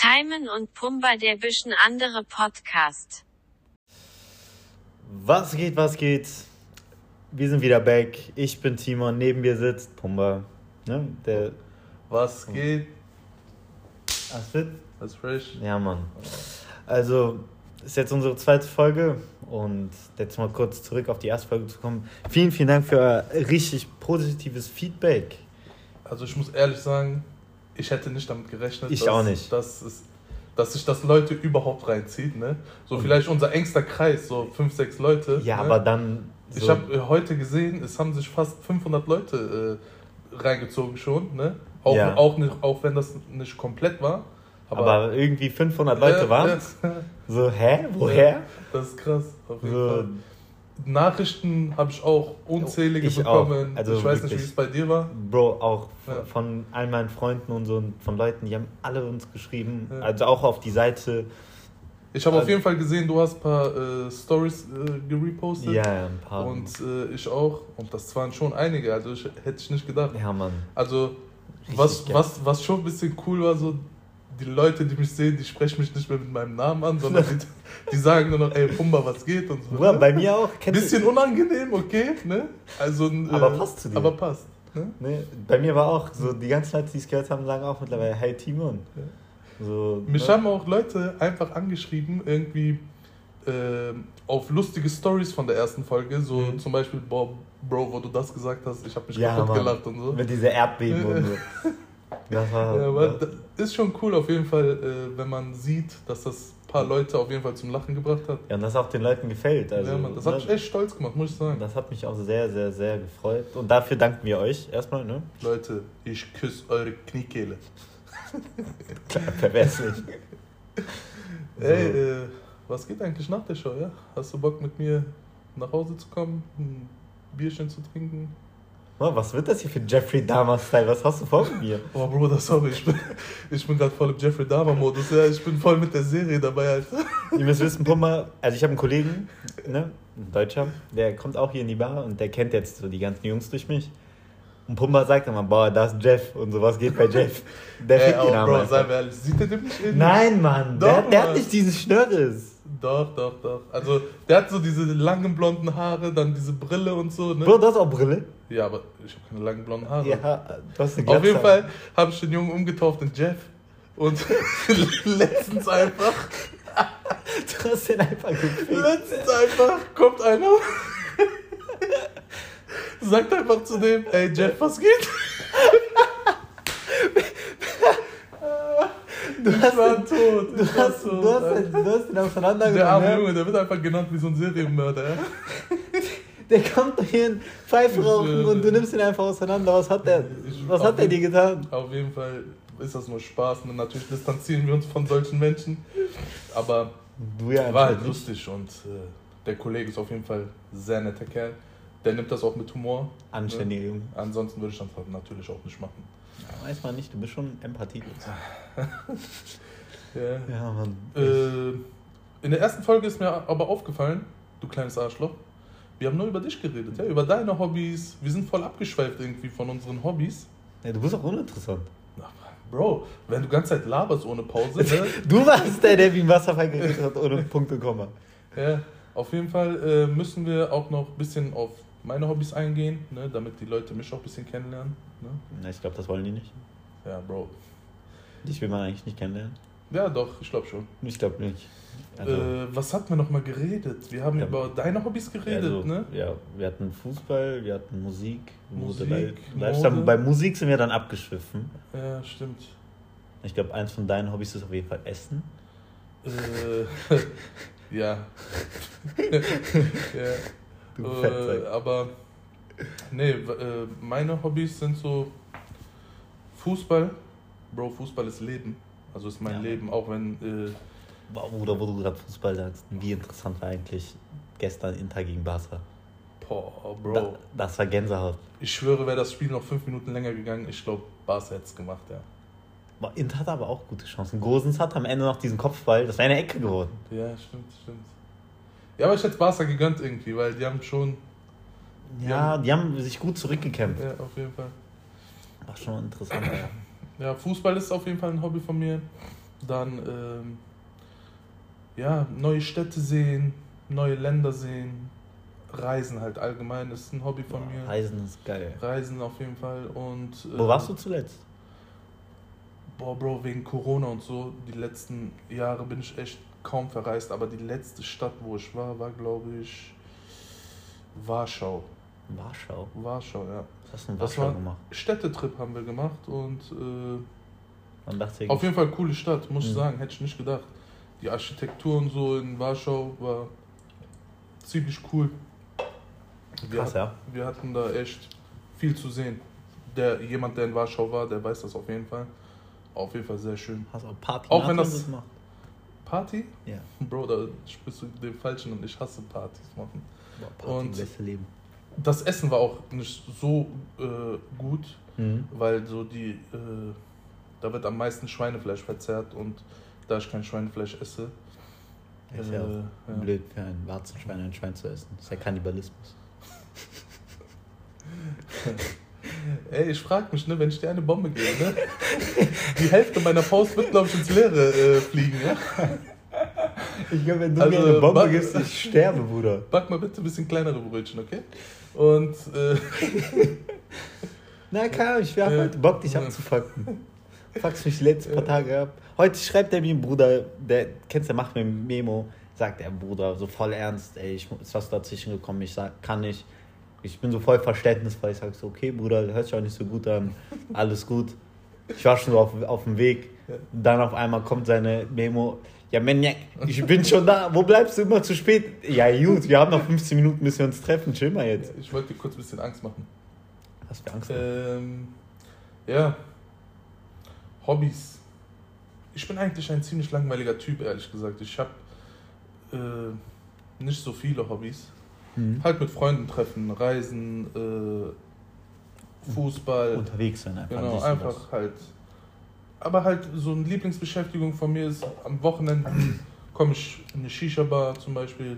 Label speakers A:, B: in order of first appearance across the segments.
A: Timon und Pumba der bisschen andere Podcast.
B: Was geht, was geht? Wir sind wieder back. Ich bin Timon, neben mir sitzt Pumba. Ne? Der.
C: Was geht?
B: Was wird?
C: Was fresh?
B: Ja, Mann. Also, ist jetzt unsere zweite Folge und jetzt mal kurz zurück auf die erste Folge zu kommen. Vielen, vielen Dank für euer richtig positives Feedback.
C: Also ich muss ehrlich sagen, ich hätte nicht damit gerechnet,
B: Ich
C: dass,
B: auch nicht.
C: Dass, es, dass sich das Leute überhaupt reinzieht. Ne? So
B: Und-
C: vielleicht unser engster Kreis, so fünf, sechs Leute.
B: Ja,
C: ne?
B: aber dann. So,
C: Ich habe heute gesehen, es haben sich fast 500 Leute äh, reingezogen schon. Ne? Auch,
B: Ja.
C: auch, nicht, auch wenn das nicht komplett war.
B: aber, irgendwie 500 Leute
C: Ja,
B: waren.
C: ja.
B: So, hä? Woher?
C: Das ist krass. Auf jeden
B: So,
C: Fall. Nachrichten habe ich auch unzählige
B: Ich auch.
C: bekommen.
B: Also
C: ich weiß nicht,
B: wirklich.
C: wie es bei dir war.
B: Bro, auch
C: Ja.
B: von all meinen Freunden und so von Leuten, die haben alle uns geschrieben.
C: Ja.
B: Also auch auf die Seite.
C: Ich habe auf
B: Also-
C: jeden Fall gesehen, du hast ein paar äh, Stories äh, gerepostet.
B: Ja, ja, ein paar.
C: Und äh, ich auch. Und das waren schon einige. Also ich, hätte ich nicht gedacht.
B: ja, Mann.
C: Also
B: Richtig
C: was,
B: geil.
C: was, was schon ein bisschen cool war, so die Leute, die mich sehen, die sprechen mich nicht mehr mit meinem Namen an, sondern die, die sagen nur noch, ey Pumba, was geht und so.
B: Bruder,
C: ne?
B: bei mir auch.
C: Bisschen unangenehm, okay, ne? Also, äh,
B: Aber passt zu dir.
C: Aber passt. Ne?
B: Ne, bei mir war auch so, die ganzen Leute, die es gehört haben, sagen auch mittlerweile, hey Timon.
C: Ja.
B: So,
C: Mich
B: ne?
C: haben auch Leute einfach angeschrieben, irgendwie äh, auf lustige Stories von der ersten Folge, so
B: Mhm.
C: zum Beispiel, boah, Bro, wo du das gesagt hast, ich habe mich
B: Ja,
C: kaputt
B: Mann.
C: gelacht und so.
B: Mit dieser Erdbeben und so. Das war.
C: Ja, aber das ist schon cool auf jeden Fall, äh, wenn man sieht, dass das ein paar Leute auf jeden Fall zum Lachen gebracht hat.
B: ja, und das auch den Leuten gefällt. Also,
C: ja, Mann, das hat
B: ne,
C: mich echt stolz gemacht, muss ich sagen.
B: Das hat mich auch sehr, sehr, sehr gefreut. Und dafür danken wir euch erstmal, ne?
C: Leute, ich küsse eure Kniekehle.
B: Klar, perverslich. So.
C: Ey, äh, was geht eigentlich nach der Show, ja? Hast du Bock mit mir nach Hause zu kommen, ein Bierchen zu trinken?
B: Was wird das hier für Jeffrey Dahmer-Style? Was hast du vor mit mir?
C: Oh, Bruder, sorry, ich bin, ich bin gerade voll im Jeffrey Dahmer-Modus. Ja, ich bin voll mit der Serie dabei, Alter.
B: Ihr müsst wissen, Pumba, also ich habe einen Kollegen, ne, ein Deutscher, der kommt auch hier in die Bar und der kennt jetzt so die ganzen Jungs durch mich. Und Pumba sagt immer, boah, da ist Jeff und sowas geht bei Jeff. Der
C: Ey,
B: fickt den Namen
C: Bro, sei mir ehrlich, sieht der dem nicht ähnlich?
B: Nein, Mann,
C: Doch,
B: der, der hat
C: Mann.
B: nicht diesen Schnörres.
C: Doch, doch, doch. Also, der hat so diese langen blonden Haare, dann diese Brille und so, ne?
B: Bro, du hast auch Brille?
C: Ja, aber ich habe keine langen blonden Haare.
B: Ja, du hast eine
C: Auf jeden
B: Glatze.
C: Fall habe ich den Jungen umgetauft in Jeff. Und letztens einfach,
B: Du hast den einfach gefickt.
C: letztens einfach kommt einer, sagt einfach zu dem, ey Jeff, was geht?
B: Du
C: Ich
B: hast,
C: war
B: den,
C: tot.
B: du,
C: war
B: hast,
C: tot.
B: du, hast, du hast
C: Der
B: auseinandergenommen.
C: arme
B: ja?
C: Junge, der wird einfach genannt wie so ein Serienmörder. Ja?
B: Der kommt hier in Pfeife rauchen und du nimmst ihn einfach auseinander. Was hat der?
C: Ich-
B: Was hat der dir getan?
C: Auf jeden Fall ist das nur Spaß. Und natürlich distanzieren wir uns von solchen Menschen. Aber
B: ja
C: war halt lustig und äh, der Kollege ist auf jeden Fall sehr netter Kerl. Der nimmt das auch mit Humor.
B: Anständiger Junge.
C: Ansonsten würde ich das natürlich auch nicht machen.
B: Weiß man nicht, du bist schon empathielos.
C: Ja.
B: Ja, Mann.
C: Äh, in der ersten Folge ist mir aber aufgefallen, du kleines Arschloch, wir haben nur über dich geredet, ja? über deine Hobbys. Wir sind voll abgeschweift irgendwie von unseren Hobbys.
B: Ja, du bist auch uninteressant.
C: Bro, wenn du ganze Zeit laberst ohne Pause, ne?
B: Du warst der, der wie ein Wasserfall geredet hat, ohne Punkte und Komma.
C: ja, auf jeden Fall äh, müssen wir auch noch ein bisschen auf meine Hobbys eingehen, ne? damit die Leute mich auch ein bisschen kennenlernen. Ne?
B: Na, ich glaube, das wollen die nicht.
C: Ja, Bro.
B: Dich will man eigentlich nicht kennenlernen.
C: Ja, doch, ich glaube schon.
B: Ich glaube nicht. Also,
C: äh, was hatten wir noch mal geredet? Wir haben
B: Ja.
C: über deine Hobbys geredet,
B: also,
C: ne?
B: Ja, wir hatten Fußball, wir hatten Musik,
C: Musik,
B: Mode, Lifestyle.
C: Mode.
B: Bei Musik sind wir dann abgeschwiffen.
C: Ja, stimmt.
B: Ich glaube, eins von deinen Hobbys ist auf jeden Fall Essen.
C: Äh, ja. ja. Äh, aber nee, äh, meine Hobbys sind so Fußball. Bro, Fußball ist Leben. Also ist mein
B: Ja.
C: Leben, auch wenn äh,
B: Boah, Bruder, wo du gerade Fußball sagst, wie interessant war eigentlich gestern Inter gegen Barca.
C: boah, Bro.
B: Da, das war Gänsehaut.
C: Ich schwöre, wäre das Spiel noch fünf Minuten länger gegangen, ich glaube, Barca hätte es gemacht, ja.
B: Boah, Inter hat aber auch gute Chancen. Gosens hat am Ende noch diesen Kopfball, das wäre eine Ecke geworden.
C: Ja, stimmt, stimmt. Ja, aber ich hätte Barca gegönnt irgendwie, weil die haben schon,
B: Ja, die haben sich gut zurückgekämpft.
C: ja, auf jeden Fall.
B: War schon interessant. ja.
C: Ja, Fußball ist auf jeden Fall ein Hobby von mir. Dann, ähm, ja, neue Städte sehen, neue Länder sehen, Reisen halt allgemein ist ein Hobby von mir.
B: Reisen ist geil.
C: Reisen auf jeden Fall und.
B: Wo
C: äh,
B: warst du zuletzt?
C: Boah, Bro, wegen Corona und so, die letzten Jahre bin ich echt kaum verreist, aber die letzte Stadt, wo ich war, war, glaube ich, Warschau.
B: Warschau.
C: Warschau, ja.
B: Was hast du in Warschau
C: war
B: gemacht?
C: Städtetrip haben wir gemacht und äh,
B: Man dachte
C: auf jeden Fall coole Stadt, muss ich
B: Mhm.
C: sagen, hätte ich nicht gedacht. Die Architektur und so in Warschau war ziemlich cool. Wir,
B: krass, ja.
C: wir hatten da echt viel zu sehen. Der, jemand, der in Warschau war, der weiß das auf jeden Fall. Auf jeden Fall sehr schön.
B: Hast auch Party
C: Auch wenn das-
B: gemacht?
C: Party?
B: Ja.
C: Bro, da sprichst du den Falschen und ich hasse Partys machen.
B: Boah, Party,
C: Und-
B: beste Leben.
C: Das Essen war auch nicht so äh, gut,
B: Mhm.
C: weil so die, äh, da wird am meisten Schweinefleisch verzehrt und da ich kein Schweinefleisch esse,
B: Ist ja
C: äh,
B: auch
C: ja.
B: blöd für ein Warzenschwein ein Schwein zu essen. Das ist ja Kannibalismus.
C: Ey, ich frag mich, ne, wenn ich dir eine Bombe gebe, ne, die Hälfte meiner Faust wird, glaube ich, ins Leere äh, fliegen, ja?
B: Ich glaube, wenn
C: du mir eine Bombe
B: gibst, ich sterbe, Bruder.
C: Back mal bitte ein bisschen kleinere Brötchen, okay? Und, äh,
B: Na klar, ich hab
C: Äh,
B: heute Bock, dich
C: ja.
B: abzufucken. Fuckst mich die letzten paar Tage ab. Heute schreibt er mir, Bruder, der, kennst du, der macht mir ein Memo, sagt er, Bruder, so voll ernst, ey, ich ist was dazwischen gekommen, ich sag, kann nicht. Ich bin so voll verständnisvoll, ich sag so, okay, Bruder, hört sich auch nicht so gut an, alles gut. Ich war schon so auf, auf dem Weg, dann auf einmal kommt seine Memo, ja, Maniac, ich bin schon da, wo bleibst du immer zu spät? Ja, gut, wir haben noch 15 Minuten, bis wir uns treffen, chill mal jetzt.
C: ich wollte dir kurz ein bisschen Angst machen.
B: Hast du Angst?
C: Ähm, ja. Hobbys. Ich bin eigentlich ein ziemlich langweiliger Typ, ehrlich gesagt. Ich habe äh, nicht so viele Hobbys.
B: Mhm.
C: Halt mit Freunden treffen, reisen, äh, Fußball.
B: Unterwegs sein einfach.
C: genau, einfach
B: das.
C: halt. Aber halt so eine Lieblingsbeschäftigung von mir ist, am Wochenende komme ich in eine Shisha-Bar zum Beispiel.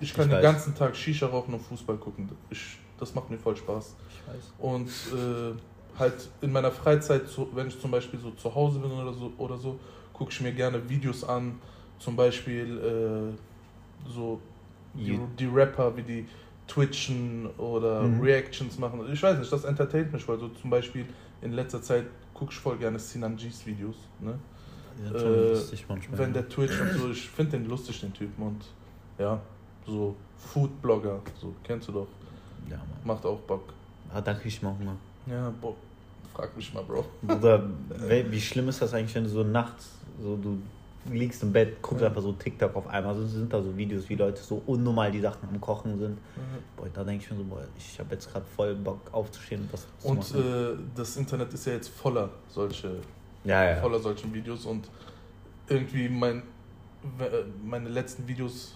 C: Ich kann
B: Ich
C: den
B: weiß.
C: ganzen Tag Shisha rauchen und Fußball gucken. Ich, das macht mir voll Spaß.
B: Ich weiß.
C: Und äh, halt in meiner Freizeit, wenn ich zum Beispiel so zu Hause bin oder so, oder so gucke ich mir gerne Videos an. Zum Beispiel äh, so die, die Rapper, wie die twitchen oder
B: Mhm.
C: Reactions machen. Ich weiß nicht, das entertaint mich, weil so zum Beispiel in letzter Zeit gucke ich voll gerne Sinan G's Videos. Ne?
B: Schon
C: Äh,
B: lustig manchmal.
C: Wenn der Twitch und so, ich finde den lustig, den Typen. Und ja, so Food-Blogger, so kennst du doch.
B: ja, Mann.
C: Macht auch Bock.
B: Ah, da krieg ich mal Hunger.
C: Ja, boah, frag mich mal, Bro.
B: Bruder, wie schlimm ist das eigentlich, wenn du so nachts, so du liegst im Bett, guckst
C: Ja.
B: einfach so TikTok auf einmal, so sind da so Videos, wie Leute so unnormal die Sachen am Kochen sind. Boah, da denke ich mir so, boah, ich habe jetzt gerade voll Bock aufzustehen und was zu
C: Und
B: machen.
C: äh, das Internet ist ja jetzt voller solche,
B: ja, ja.
C: voller solchen Videos und irgendwie mein, we- meine letzten Videos,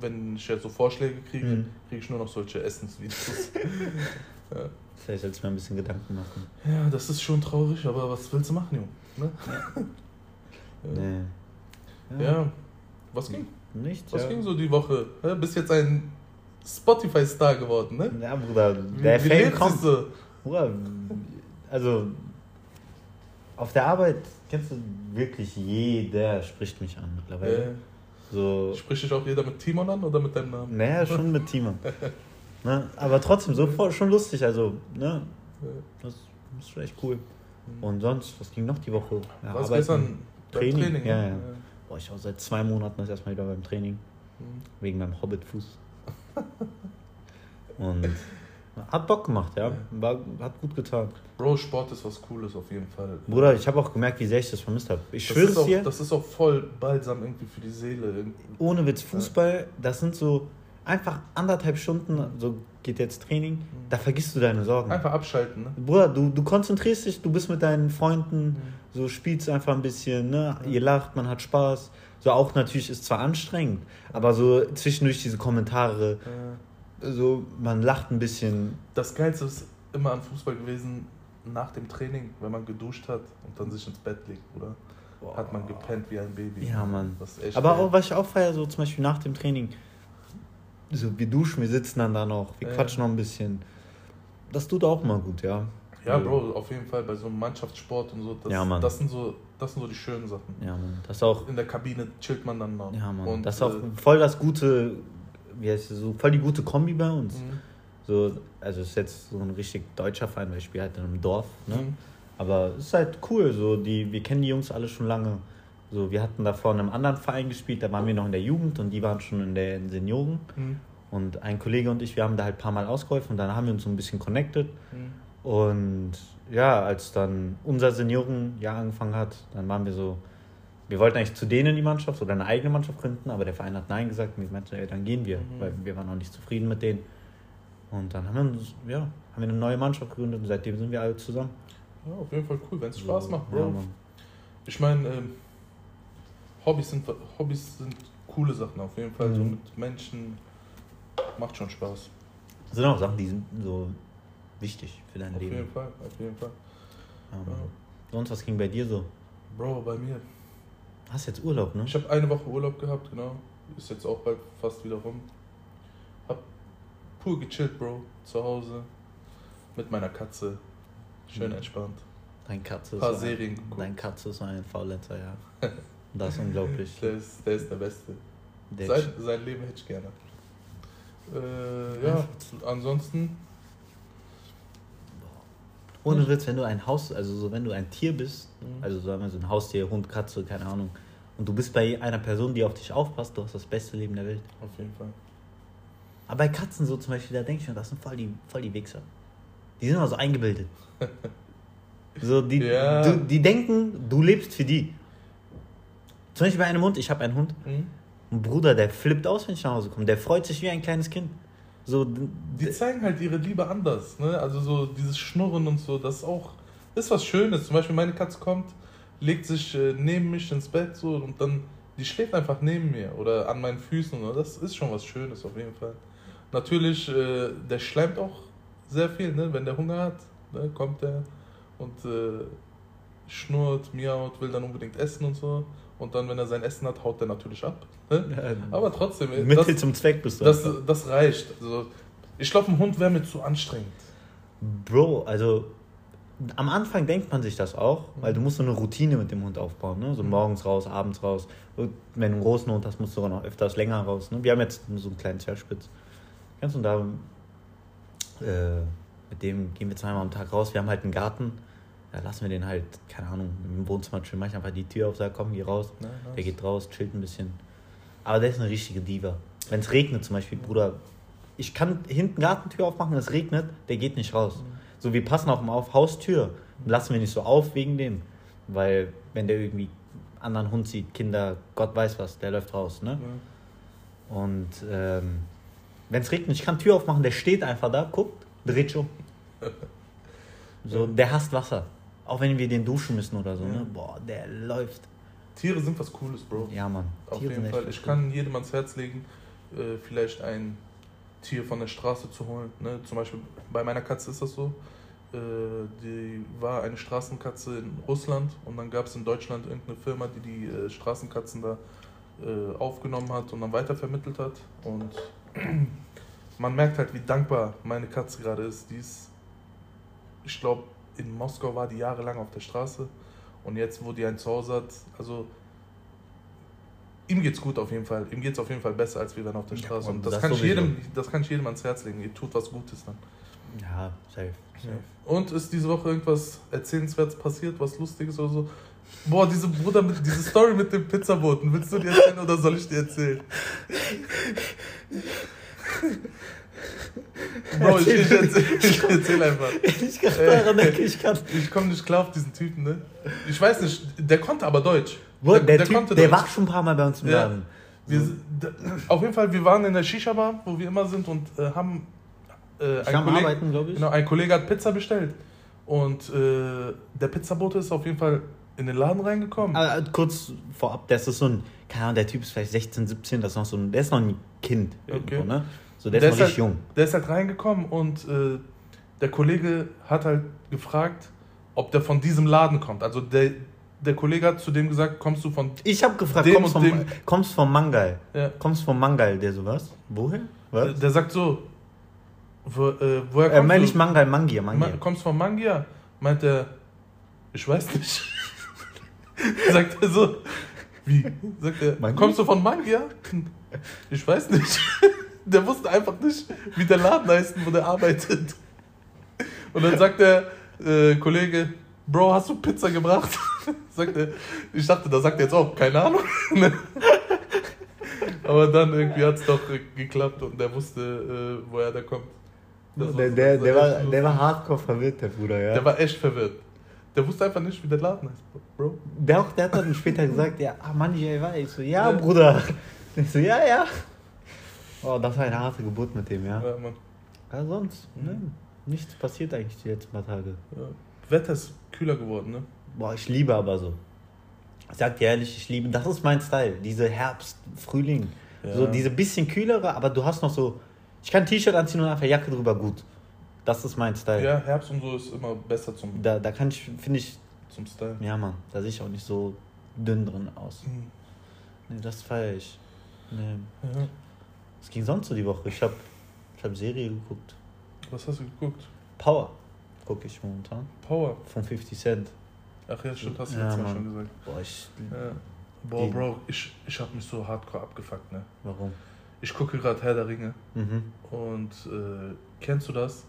C: wenn ich jetzt so Vorschläge kriege,
B: Mhm.
C: kriege ich nur noch solche Essensvideos. ja.
B: Vielleicht sollst du mir ein bisschen Gedanken machen.
C: ja, das ist schon traurig, aber was willst du machen, Junge? Ne?
B: Nee.
C: Ja. was ging?
B: Nichts,
C: Was
B: ja.
C: ging so die Woche? Ja, bist jetzt ein Spotify-Star geworden, ne?
B: Ja, Bruder, der
C: wie
B: Fame kommt.
C: du?
B: Bruder, also auf der Arbeit kennst du wirklich jeder spricht mich an mittlerweile.
C: Äh,
B: So,
C: spricht dich auch jeder mit Timon an oder mit deinem Namen?
B: naja, schon mit Timon. ne? Aber trotzdem, so voll- schon lustig, also, ne? Das ist schon echt cool. Und sonst, was ging noch die Woche? Ja,
C: Was
B: Arbeiten,
C: gestern
B: Training,
C: Training?
B: ja,
C: ne?
B: ja. Boah, ich war seit zwei Monaten das erste Mal wieder beim Training,
C: Mhm.
B: wegen meinem Hobbitfuß. Und hat Bock gemacht, ja. War, hat gut getan.
C: Bro, Sport ist was Cooles auf jeden Fall.
B: Bruder, ich habe auch gemerkt, wie sehr ich das vermisst habe. Ich
C: das
B: schwöre es
C: auch,
B: dir,
C: Das ist auch voll balsam irgendwie für die Seele.
B: ohne Witz, Fußball, das sind so einfach anderthalb Stunden, so geht jetzt Training, da vergisst du deine Sorgen.
C: Einfach abschalten, ne?
B: Bruder, du, du konzentrierst dich, du bist mit deinen Freunden, so spielst einfach ein bisschen, ne? Ihr lacht, man hat Spaß. So auch natürlich ist zwar anstrengend, aber so zwischendurch diese Kommentare,
C: Äh,
B: so man lacht ein bisschen.
C: Das Geilste ist immer an Fußball gewesen, nach dem Training, wenn man geduscht hat und dann sich ins Bett legt, oder? Hat man gepennt wie ein Baby.
B: Ja, Mann.
C: Das ist echt
B: Aber
C: geil.
B: auch, was ich auch feiere, so zum Beispiel nach dem Training, so wir duschen, wir sitzen dann da noch, wir
C: Ja.
B: quatschen noch ein bisschen. Das tut auch mal gut, ja.
C: Ja, Bro, auf jeden Fall bei so einem Mannschaftssport und so. Das,
B: Ja, Mann.
C: Das sind so, das sind so die schönen Sachen.
B: Ja, Mann. Das auch,
C: In der Kabine chillt man dann noch.
B: ja, Mann.
C: Und,
B: das ist auch
C: äh,
B: voll das gute, wie heißt es, so voll die gute Kombi bei uns.
C: mhm.
B: So, also es ist jetzt so ein richtig deutscher Verein, weil ich spiele halt in einem Dorf, ne?
C: Mhm.
B: Aber es ist halt cool, so die, wir kennen die Jungs alle schon lange. So, wir hatten davor in einem anderen Verein gespielt, da waren wir noch in der Jugend und die waren schon in den Senioren.
C: Mhm.
B: Und ein Kollege und ich, wir haben da halt ein paar Mal ausgeholfen und dann haben wir uns so ein bisschen connected.
C: Mhm.
B: Und ja, als dann unser Seniorenjahr angefangen hat, dann waren wir so, wir wollten eigentlich zu denen in die Mannschaft oder eine eigene Mannschaft gründen, aber der Verein hat Nein gesagt und wir meinten, ey, dann gehen wir,
C: Mhm.
B: weil wir waren auch nicht zufrieden mit denen. Und dann haben wir uns, ja, haben wir eine neue Mannschaft gegründet und seitdem sind wir alle zusammen.
C: Ja, auf jeden Fall cool, wenn es Spaß macht, Bro.
B: Ja.
C: Ich meine, ähm, Hobbys, sind, Hobbys sind coole Sachen auf jeden Fall. So
B: Mhm.
C: mit Menschen macht schon Spaß.
B: Das sind auch Sachen, die sind so wichtig für dein
C: Auf
B: Leben.
C: jeden Fall, auf jeden Fall.
B: Mann.
C: Ja.
B: Sonst, was ging bei dir so?
C: Bro, bei mir.
B: Hast jetzt Urlaub, ne?
C: Ich habe eine Woche Urlaub gehabt, genau. Ist jetzt auch bald fast wieder rum. Hab pur gechillt, Bro, zu Hause. Mit meiner Katze. Schön
B: Mhm.
C: entspannt.
B: Dein Katze ist
C: Paar
B: so
C: Serien
B: ein. Dein Katze ist so ein Faulenzer, ja. Das ist unglaublich.
C: Der ist, der ist der Beste.
B: Der
C: Sein, sein Leben hätte ich gerne. Äh, ja, ansonsten.
B: Ohne Witz, wenn du ein Haus, also so wenn du ein Tier bist,
C: Mhm.
B: also sagen wir so ein Haustier, Hund, Katze, keine Ahnung, und du bist bei einer Person, die auf dich aufpasst, du hast das beste Leben der Welt.
C: Auf jeden Fall.
B: Aber bei Katzen so zum Beispiel, da denke ich mir, das sind voll die, voll die Wichser. Die sind immer so eingebildet. So, die,
C: Ja.
B: du, die denken, du lebst für die. Zum Beispiel bei einem Hund, ich habe einen Hund,
C: Mhm.
B: ein Bruder, der flippt aus, wenn ich nach Hause komme. Der freut sich wie ein kleines Kind. So,
C: Die zeigen halt ihre Liebe anders, ne? Also so dieses Schnurren und so, das ist auch, ist was Schönes. Zum Beispiel meine Katze kommt, legt sich äh, neben mich ins Bett so und dann, die schläft einfach neben mir oder an meinen Füßen. Und das ist schon was Schönes auf jeden Fall. Natürlich, äh, der schleimt auch sehr viel, ne? Wenn der Hunger hat, ne? kommt der und äh, schnurrt, miaut, will dann unbedingt essen und so. Und dann, wenn er sein Essen hat, haut der natürlich ab. Ne? Aber trotzdem, äh,
B: Mittel
C: das,
B: zum Zweck bist du.
C: das, das reicht. Also, ich glaube, ein Hund wäre mir zu anstrengend.
B: Bro, also am Anfang denkt man sich das auch, weil du musst so eine Routine mit dem Hund aufbauen. Ne? So
C: Mhm.
B: morgens raus, abends raus. Und wenn du einen großen Hund hast, musst du sogar noch öfters länger raus. Ne? Wir haben jetzt so einen kleinen Zerspitz. Ganz und da äh, mit dem gehen wir zweimal am Tag raus. Wir haben halt einen Garten. Da lassen wir den halt, keine Ahnung, im Wohnzimmer chillen. Mach ich einfach die Tür auf, sag, komm, geh raus.
C: Ja, nice.
B: Der geht raus, chillt ein bisschen. Aber der ist eine richtige Diva. Wenn es regnet zum Beispiel, Bruder, ich kann hinten Gartentür aufmachen, es regnet, der geht nicht raus. So, wir passen auf ihn auf, Haustür, lassen wir nicht so auf wegen dem. Weil, wenn der irgendwie einen anderen Hund sieht, Kinder, Gott weiß was, der läuft raus, ne?
C: Ja.
B: Und ähm, wenn es regnet, ich kann Tür aufmachen, der steht einfach da, guckt, dreht sich um. So, der hasst Wasser. Auch wenn wir den duschen müssen oder so,
C: Ja.
B: ne? Boah, der läuft.
C: Tiere sind was Cooles, Bro.
B: Ja, Mann.
C: Auf
B: Tiere
C: jeden Fall. Ich
B: Cooles.
C: kann jedem ans Herz legen, äh, vielleicht ein Tier von der Straße zu holen. Ne? Zum Beispiel bei meiner Katze ist das so. Äh, die war eine Straßenkatze in Russland und dann gab es in Deutschland irgendeine Firma, die die äh, Straßenkatzen da aufgenommen hat und dann weitervermittelt hat. Und man merkt halt, wie dankbar meine Katze gerade ist. Die ist, ich glaube, in Moskau war die jahrelang auf der Straße und jetzt, wo die ein Zuhause hat, also ihm geht's gut auf jeden Fall. Ihm geht's auf jeden Fall besser, als wir wenn auf der
B: Ja,
C: Straße.
B: und
C: Und das,
B: das
C: kann ich jedem, das kann ich jedem ans Herz legen. Ihr tut was Gutes dann.
B: Ja, safe. safe.
C: Und ist diese Woche irgendwas Erzählenswertes passiert, was Lustiges oder so? Boah, diese Bruder, mit, diese Story mit dem Pizzaboten, willst du dir erzählen oder soll ich dir erzählen? Bro, ich, ich, erzähl, ich erzähl einfach.
B: Ich kann daran denken, ich kann.
C: Ich komme nicht klar auf diesen Typen, ne? Ich weiß nicht, der konnte aber Deutsch.
B: Bro, der, typ,
C: konnte
B: der
C: Deutsch.
B: war schon ein paar Mal bei uns im
C: Ja.
B: Laden.
C: Wir, auf jeden Fall, wir waren in der Shisha-Bar, wo wir immer sind und äh, haben äh,
B: Ich am
C: Kollege,
B: Arbeiten, glaube ich.
C: genau, ein Kollege hat Pizza bestellt. Und äh, der Pizzabote ist auf jeden Fall in den Laden reingekommen.
B: Aber, äh, kurz vorab, das ist so ein, keine Ahnung, der Typ ist vielleicht 16, 17, das ist noch so ein, der ist noch ein Kind irgendwo,
C: Okay.
B: ne? So, der,
C: Der
B: ist
C: ist
B: richtig jung.
C: Der ist halt reingekommen und äh, der Kollege hat halt gefragt, ob der von diesem Laden kommt. Also der, der Kollege hat zu dem gesagt, kommst du von...
B: Ich habe gefragt, kommst vom,
C: dem-
B: kommst vom Mangal?
C: Ja,
B: Kommst vom Mangal, der sowas? Woher?
C: der,
B: Was?
C: der sagt so, wo, äh, woher
B: Äh,
C: kommst
B: meine
C: du?
B: ich Mangal, Mangia,
C: Ma
B: Mangia.
C: kommst von Mangia? Meint er, ich weiß nicht. Sagt er so, wie? Sagt er,
B: Mangi?
C: kommst du von Mangia? Ich weiß nicht. Der wusste einfach nicht, wie der Laden heißt, wo der arbeitet. Und dann sagt der äh, Kollege, Bro, hast du Pizza gebracht? sagt er, ich dachte, da sagt er jetzt auch, keine Ahnung. Aber dann irgendwie hat es doch geklappt und der wusste, äh, woher der kommt.
B: Der,
C: war-
B: der, der,
C: war
B: der war hardcore verwirrt, der Bruder, ja.
C: Der war echt verwirrt. Der wusste einfach nicht, wie der Laden heißt, Bro.
B: Der, auch, der hat dann später gesagt, ja, ah, Mann, ich weiß. Ich so, ja,
C: Ja.
B: Bruder. Ich so, ja, ja. Oh, das war eine harte Geburt mit dem, ja.
C: Ja, Mann.
B: Ja, sonst, ne? Nichts passiert eigentlich die letzten paar Tage.
C: Ja. Wetter ist kühler geworden, ne?
B: Boah, ich liebe aber so. Ich sag dir ehrlich, ich liebe, das ist mein Style. Diese Herbst, Frühling.
C: Ja.
B: So diese bisschen kühlere, aber du hast noch so. Ich kann ein T-Shirt anziehen und einfach Jacke drüber gut. Das ist mein Style.
C: Ja, Herbst und so ist immer besser zum,
B: Da, da kann ich, finde ich,
C: zum Style.
B: ja Mann, da sehe ich auch nicht so dünn drin aus.
C: Mhm.
B: Nee, das feiere ich. Nee.
C: Ja.
B: Was ging sonst so die Woche? Ich habe ich hab Serie geguckt.
C: Was hast du geguckt?
B: Power gucke ich momentan.
C: Power.
B: Von 50 Cent.
C: Ach ja, stimmt, hast du
B: Ja,
C: letztes Mal
B: Mann.
C: schon gesagt.
B: Boah, ich.
C: Ja. Boah, Bro, ich, ich hab mich so hardcore abgefuckt, ne?
B: Warum?
C: Ich gucke gerade Herr der Ringe
B: Mhm.
C: und äh, kennst du das?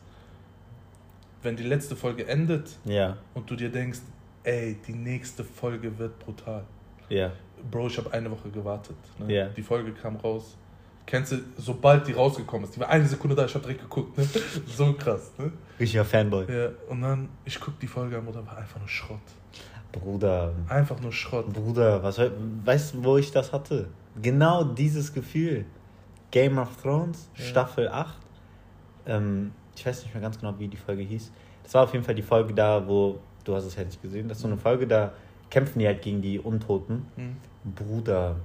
C: Wenn die letzte Folge endet
B: Ja,
C: und du dir denkst, ey, die nächste Folge wird brutal.
B: ja.
C: Bro, ich habe eine Woche gewartet. Ne?
B: Ja.
C: Die Folge kam raus. Kennst du, sobald die rausgekommen ist, die war eine Sekunde da, ich habe direkt geguckt. Ne? So krass. Ne?
B: Richtiger Fanboy.
C: Ja, und dann, ich guck die Folge an, Bruder, war einfach nur Schrott.
B: Bruder,
C: Einfach nur Schrott.
B: Bruder, was, weißt du, wo ich das hatte? Genau dieses Gefühl. Game of Thrones,
C: Ja.
B: Staffel 8. Ähm, ich weiß nicht mehr ganz genau, wie die Folge hieß. Das war auf jeden Fall die Folge da, wo, du hast es ja nicht gesehen, das ist so eine Folge, da kämpfen die halt gegen die Untoten.
C: Hm.
B: Bruder,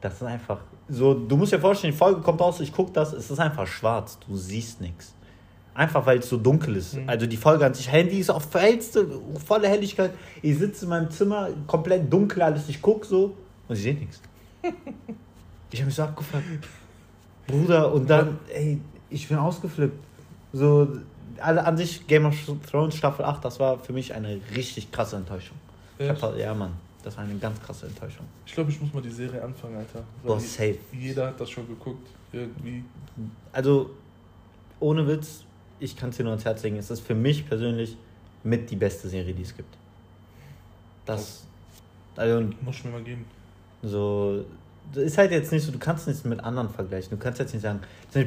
B: das ist einfach so, du musst dir vorstellen, die Folge kommt raus, ich guck das, es ist einfach schwarz, du siehst nichts. Einfach weil es so dunkel ist.
C: Mhm.
B: Also die Folge an sich, Handy ist auf hellste, volle Helligkeit. Ich sitze in meinem Zimmer, komplett dunkel alles, ich guck so und ich sehe nichts. Ich habe mich so abgefuckt. Bruder, und dann, ey, ich bin ausgeflippt. So, alle an sich, Game of Thrones Staffel 8, das war für mich eine richtig krasse Enttäuschung. Ich hab, ja, Mann, das war eine ganz krasse Enttäuschung.
C: Ich glaube, ich muss mal die Serie anfangen, Alter.
B: Boah, safe.
C: Jeder hat das schon geguckt. Irgendwie.
B: Also, ohne Witz, ich kann es dir nur ans Herz legen, es ist für mich persönlich mit die beste Serie, die es gibt. Das, also,
C: Muss ich mir mal geben.
B: so, ist halt jetzt nicht so, du kannst es nicht mit anderen vergleichen. Du kannst jetzt nicht sagen,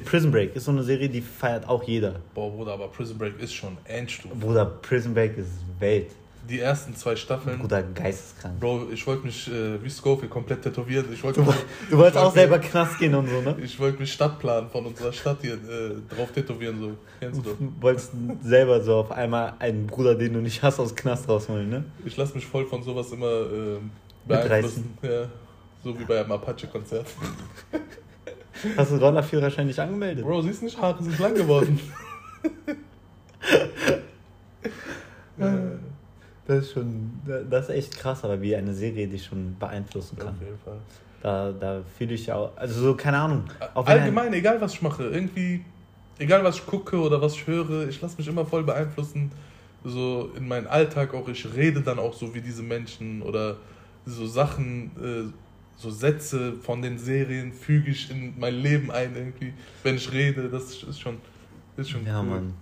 B: Prison Break ist so eine Serie, die feiert auch jeder.
C: Boah, Bruder, aber Prison Break ist schon Endstufe.
B: Bruder, Prison Break ist Welt.
C: Die ersten zwei Staffeln.
B: Bruder, geisteskrank.
C: Bro, ich wollte mich äh, wie Scofield komplett tätowieren. Ich wollte
B: Du,
C: mich,
B: du wolltest auch selber Knast gehen und so, ne?
C: Ich wollte mich Stadtplan von unserer Stadt hier äh, drauf tätowieren. So. Kennst du.
B: Du wolltest selber so auf einmal einen Bruder, den du nicht hast, aus Knast rausholen, ne?
C: Ich lasse mich voll von sowas immer äh, beeinflussen. Ja. So wie bei einem Apache-Konzert.
B: Hast du den Rollerführerschein nicht angemeldet?
C: Bro, siehst nicht, Haare sind lang geworden. äh,
B: Das ist schon, das ist echt krass, aber wie eine Serie dich schon beeinflussen kann.
C: auf jeden Fall.
B: Da, da fühle ich ja auch, also so, keine Ahnung. Wenn
C: Allgemein, egal was ich mache, irgendwie, egal was ich gucke oder was ich höre, ich lasse mich immer voll beeinflussen. So in meinen Alltag auch, ich rede dann auch so wie diese Menschen oder so Sachen, äh, so Sätze von den Serien füge ich in mein Leben ein irgendwie, wenn ich rede, das ist schon, ist schon
B: Ja,
C: cool.
B: Mann.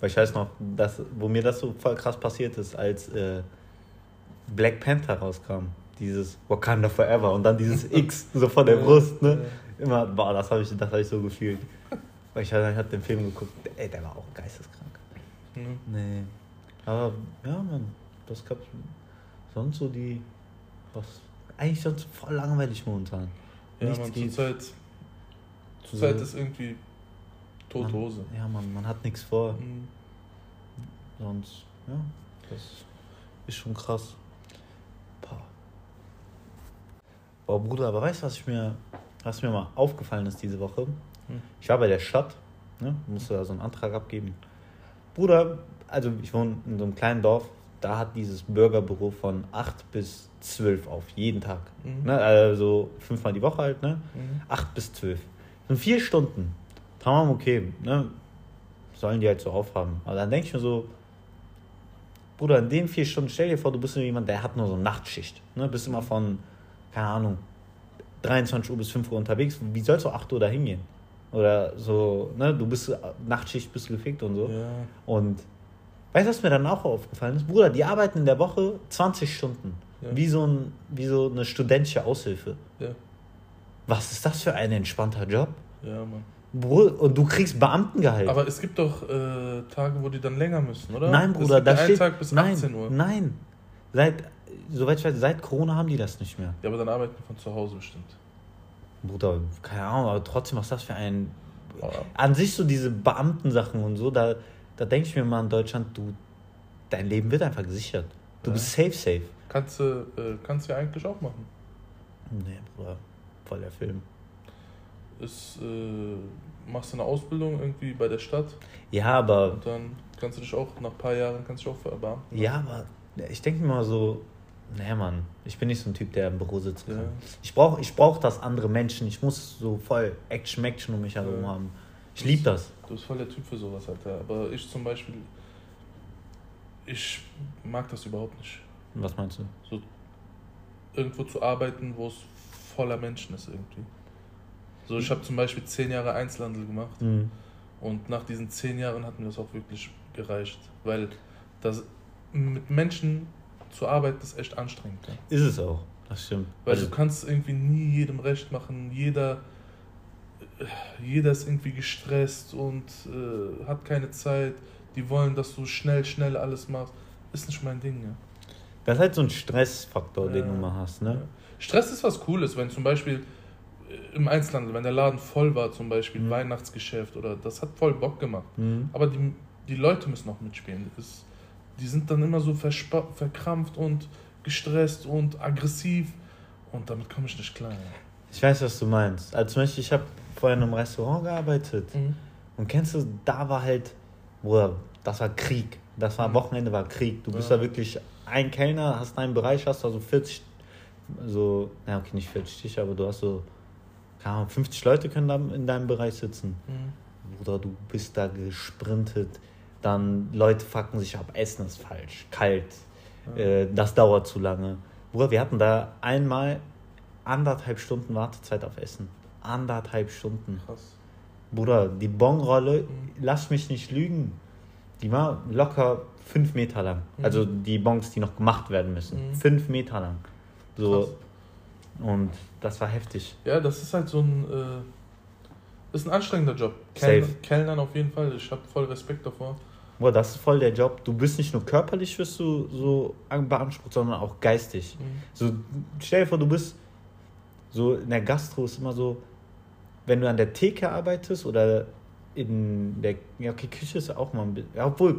B: Weil ich weiß noch, dass, wo mir das so voll krass passiert ist, als äh, Black Panther rauskam. Dieses Wakanda Forever und dann dieses X so vor der Brust, ne? Immer, boah, das habe ich, das hab ich so gefühlt. Weil ich ich hatte den Film geguckt, ey, der war auch geisteskrank.
C: Mhm.
B: Nee. Aber, ja, Mann, das gab sonst so die, was, eigentlich sonst voll langweilig momentan.
C: Ja,
B: Nichts
C: man,
B: geht.
C: zurzeit, zurzeit
B: So-
C: ist irgendwie tote Hose.
B: Ja, man, man hat nichts vor.
C: Mhm.
B: Sonst, ja, das ist schon krass. Boah. Boah, Bruder, aber weißt du, was ich mir, was mir mal aufgefallen ist diese Woche?
C: Hm.
B: Ich war bei der Stadt, ne, musste da so einen Antrag abgeben. Bruder, also ich wohne in so einem kleinen Dorf, da hat dieses Bürgerbüro von 8 bis 12 auf, jeden Tag.
C: Mhm.
B: Ne, also fünfmal die Woche halt, ne?
C: Mhm.
B: 8 bis 12. Das sind vier Stunden. Tamam, okay, ne? Sollen die halt so aufhaben. Aber dann denke ich mir so, Bruder, in den vier Stunden, stell dir vor, du bist nur jemand, der hat nur so eine Nachtschicht. Ne? Bist immer von, keine Ahnung, 23 Uhr bis 5 Uhr unterwegs. Wie sollst du 8 Uhr da hingehen? Oder so, ne? Du bist Nachtschicht, bist gefickt und so.
C: Ja.
B: Und weißt du, was mir dann auch aufgefallen ist? Bruder, die arbeiten in der Woche 20 Stunden.
C: Ja.
B: Wie, so ein, wie so eine studentische Aushilfe.
C: Ja.
B: Was ist das für ein entspannter Job?
C: Ja, Mann.
B: Bruder, und du kriegst Beamtengehalt.
C: Aber es gibt doch äh, Tage, wo die dann länger müssen, oder?
B: nein, Bruder, da steht.
C: Tag bis
B: nein,
C: 18 Uhr.
B: Nein. Seit, soweit ich weiß, seit Corona haben die das nicht mehr.
C: Ja, aber dann arbeiten die von zu Hause bestimmt.
B: Bruder, keine Ahnung, aber trotzdem, was das für ein.
C: Oh,
B: An sich so diese Beamtensachen und so, da, da denke ich mir mal in Deutschland, du, dein Leben wird einfach gesichert. Du
C: Ja.
B: bist safe, safe.
C: Kannst du äh, kannst du ja eigentlich auch machen.
B: Nee, Bruder, voll der Film.
C: Ist, äh, machst du eine Ausbildung irgendwie bei der Stadt
B: Ja, aber
C: und dann kannst du dich auch nach ein paar Jahren kannst du dich auch verbeamten.
B: Ja, aber ich denke mir mal so, naja, Mann, ich bin nicht so ein Typ, der im Büro sitzen kann.
C: Ja.
B: Ich brauche ich brauch das andere Menschen. Ich muss so voll Action, Action um mich herum
C: Ja.
B: haben. Ich liebe das.
C: Du bist voll der Typ für sowas, Alter. Aber ich zum Beispiel, ich mag das überhaupt nicht.
B: Was meinst du?
C: So irgendwo zu arbeiten, wo es voller Menschen ist irgendwie. So, ich habe zum Beispiel zehn Jahre Einzelhandel gemacht
B: Mhm.
C: und nach diesen zehn Jahren hat mir das auch wirklich gereicht, weil das mit Menschen zu arbeiten ist echt anstrengend. Ja?
B: Ist es auch. Das stimmt.
C: Weil
B: Also,
C: du kannst irgendwie nie jedem recht machen, jeder, jeder ist irgendwie gestresst und äh, hat keine Zeit, die wollen, dass du schnell, schnell alles machst. Ist nicht mein Ding, ja.
B: das ist halt so ein Stressfaktor, den
C: Ja.
B: du mal hast, ne?
C: Stress ist was Cooles, wenn zum Beispiel im Einzelhandel, wenn der Laden voll war, zum Beispiel
B: Mhm.
C: Weihnachtsgeschäft oder das hat voll Bock gemacht.
B: Mhm.
C: Aber die, die Leute müssen auch mitspielen. Das, die sind dann immer so verkrampft und gestresst und aggressiv und damit komme ich nicht klar. Ja.
B: Ich weiß, was du meinst. Also zum Beispiel, ich habe vorher in einem Restaurant gearbeitet. Und kennst du, da war halt, Bruder, das war Krieg. Das war
C: Mhm.
B: Wochenende war Krieg. Du bist
C: Ja.
B: da wirklich ein Kellner, hast deinen Bereich, hast da so 40, so, na okay, nicht 40 Tische, aber du hast so, keine Ahnung, 50 Leute können da in deinem Bereich sitzen.
C: Mhm.
B: Bruder, du bist da gesprintet. Dann Leute fucken sich ab, Essen ist falsch, kalt,
C: Ja.
B: äh, das dauert zu lange. Bruder, wir hatten da einmal anderthalb Stunden Wartezeit auf Essen. Anderthalb Stunden.
C: Krass.
B: Bruder, die Bonrolle,
C: Mhm.
B: lass mich nicht lügen, die war locker fünf Meter lang.
C: Mhm.
B: Also die Bons, die noch gemacht werden müssen.
C: Mhm.
B: Fünf Meter lang. So,
C: Krass.
B: Und das war heftig.
C: Ja, das ist halt so ein, äh, ist ein anstrengender Job. Kellner, Kellnern auf jeden Fall. Ich habe voll Respekt davor.
B: Boah, das ist voll der Job. Du bist nicht nur körperlich wirst du so an- beansprucht, sondern auch geistig. So, stell dir vor, du bist so in der Gastro ist immer so, wenn du an der Theke arbeitest oder in der, ja okay, Küche ist auch mal ein bisschen, ja, obwohl,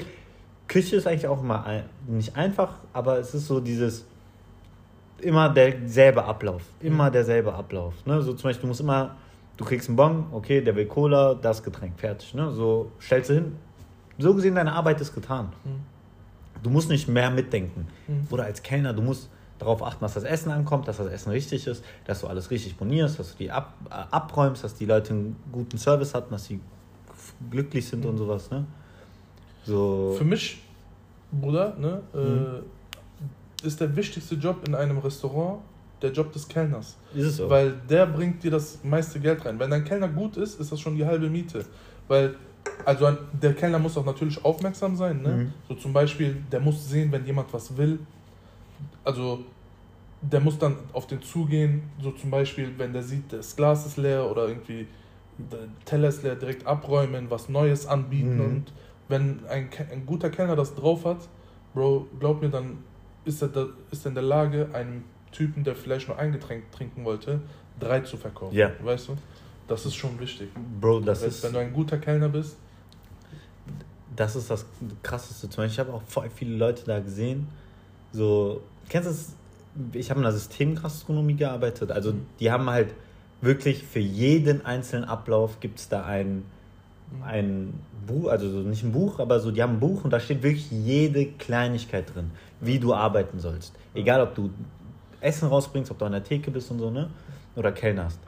B: Küche ist eigentlich auch immer ein, nicht einfach, aber es ist so dieses, immer derselbe Ablauf, immer
C: Mhm.
B: derselbe Ablauf, ne, so zum Beispiel, du musst immer, du kriegst einen Bon, okay, der will Cola, das Getränk, fertig, ne, so stellst du hin, so gesehen, deine Arbeit ist getan.
C: Mhm.
B: Du musst nicht mehr mitdenken.
C: Mhm.
B: Oder als Kellner, du musst darauf achten, dass das Essen ankommt, dass das Essen richtig ist, dass du alles richtig bonierst, dass du die ab, äh, abräumst, dass die Leute einen guten Service hatten, dass sie glücklich sind und sowas, ne? So.
C: Für mich, Bruder, ne,
B: Mhm.
C: äh, ist der wichtigste Job in einem Restaurant der Job des Kellners.
B: ist es so.
C: Weil der bringt dir das meiste Geld rein. Wenn dein Kellner gut ist, ist das schon die halbe Miete. Weil, also der Kellner muss auch natürlich aufmerksam sein. Ne?
B: Mhm.
C: So zum Beispiel, der muss sehen, wenn jemand was will. Also, der muss dann auf den zugehen. So zum Beispiel, wenn der sieht, das Glas ist leer oder irgendwie der Teller ist leer, direkt abräumen, was Neues anbieten.
B: Mhm.
C: Und wenn ein, ein guter Kellner das drauf hat, Bro, glaub mir, dann ist er, da, ist er in der Lage, einem Typen, der vielleicht nur ein Getränk trinken wollte, drei zu verkaufen.
B: Ja.
C: Weißt du? Das ist schon wichtig.
B: Bro, das
C: wenn,
B: ist,
C: wenn du ein guter Kellner bist,
B: das ist das Krasseste. Zum Beispiel, ich habe auch voll viele Leute da gesehen. So, kennst du das? Ich habe in der Systemgastronomie gearbeitet. Also,
C: Mhm.
B: die haben halt wirklich für jeden einzelnen Ablauf gibt es da ein, ein Buch, also so nicht ein Buch, aber so, die haben ein Buch und da steht wirklich jede Kleinigkeit drin, wie du arbeiten sollst. Egal, ob du Essen rausbringst, ob du an der Theke bist und so, ne? Oder kellnerst.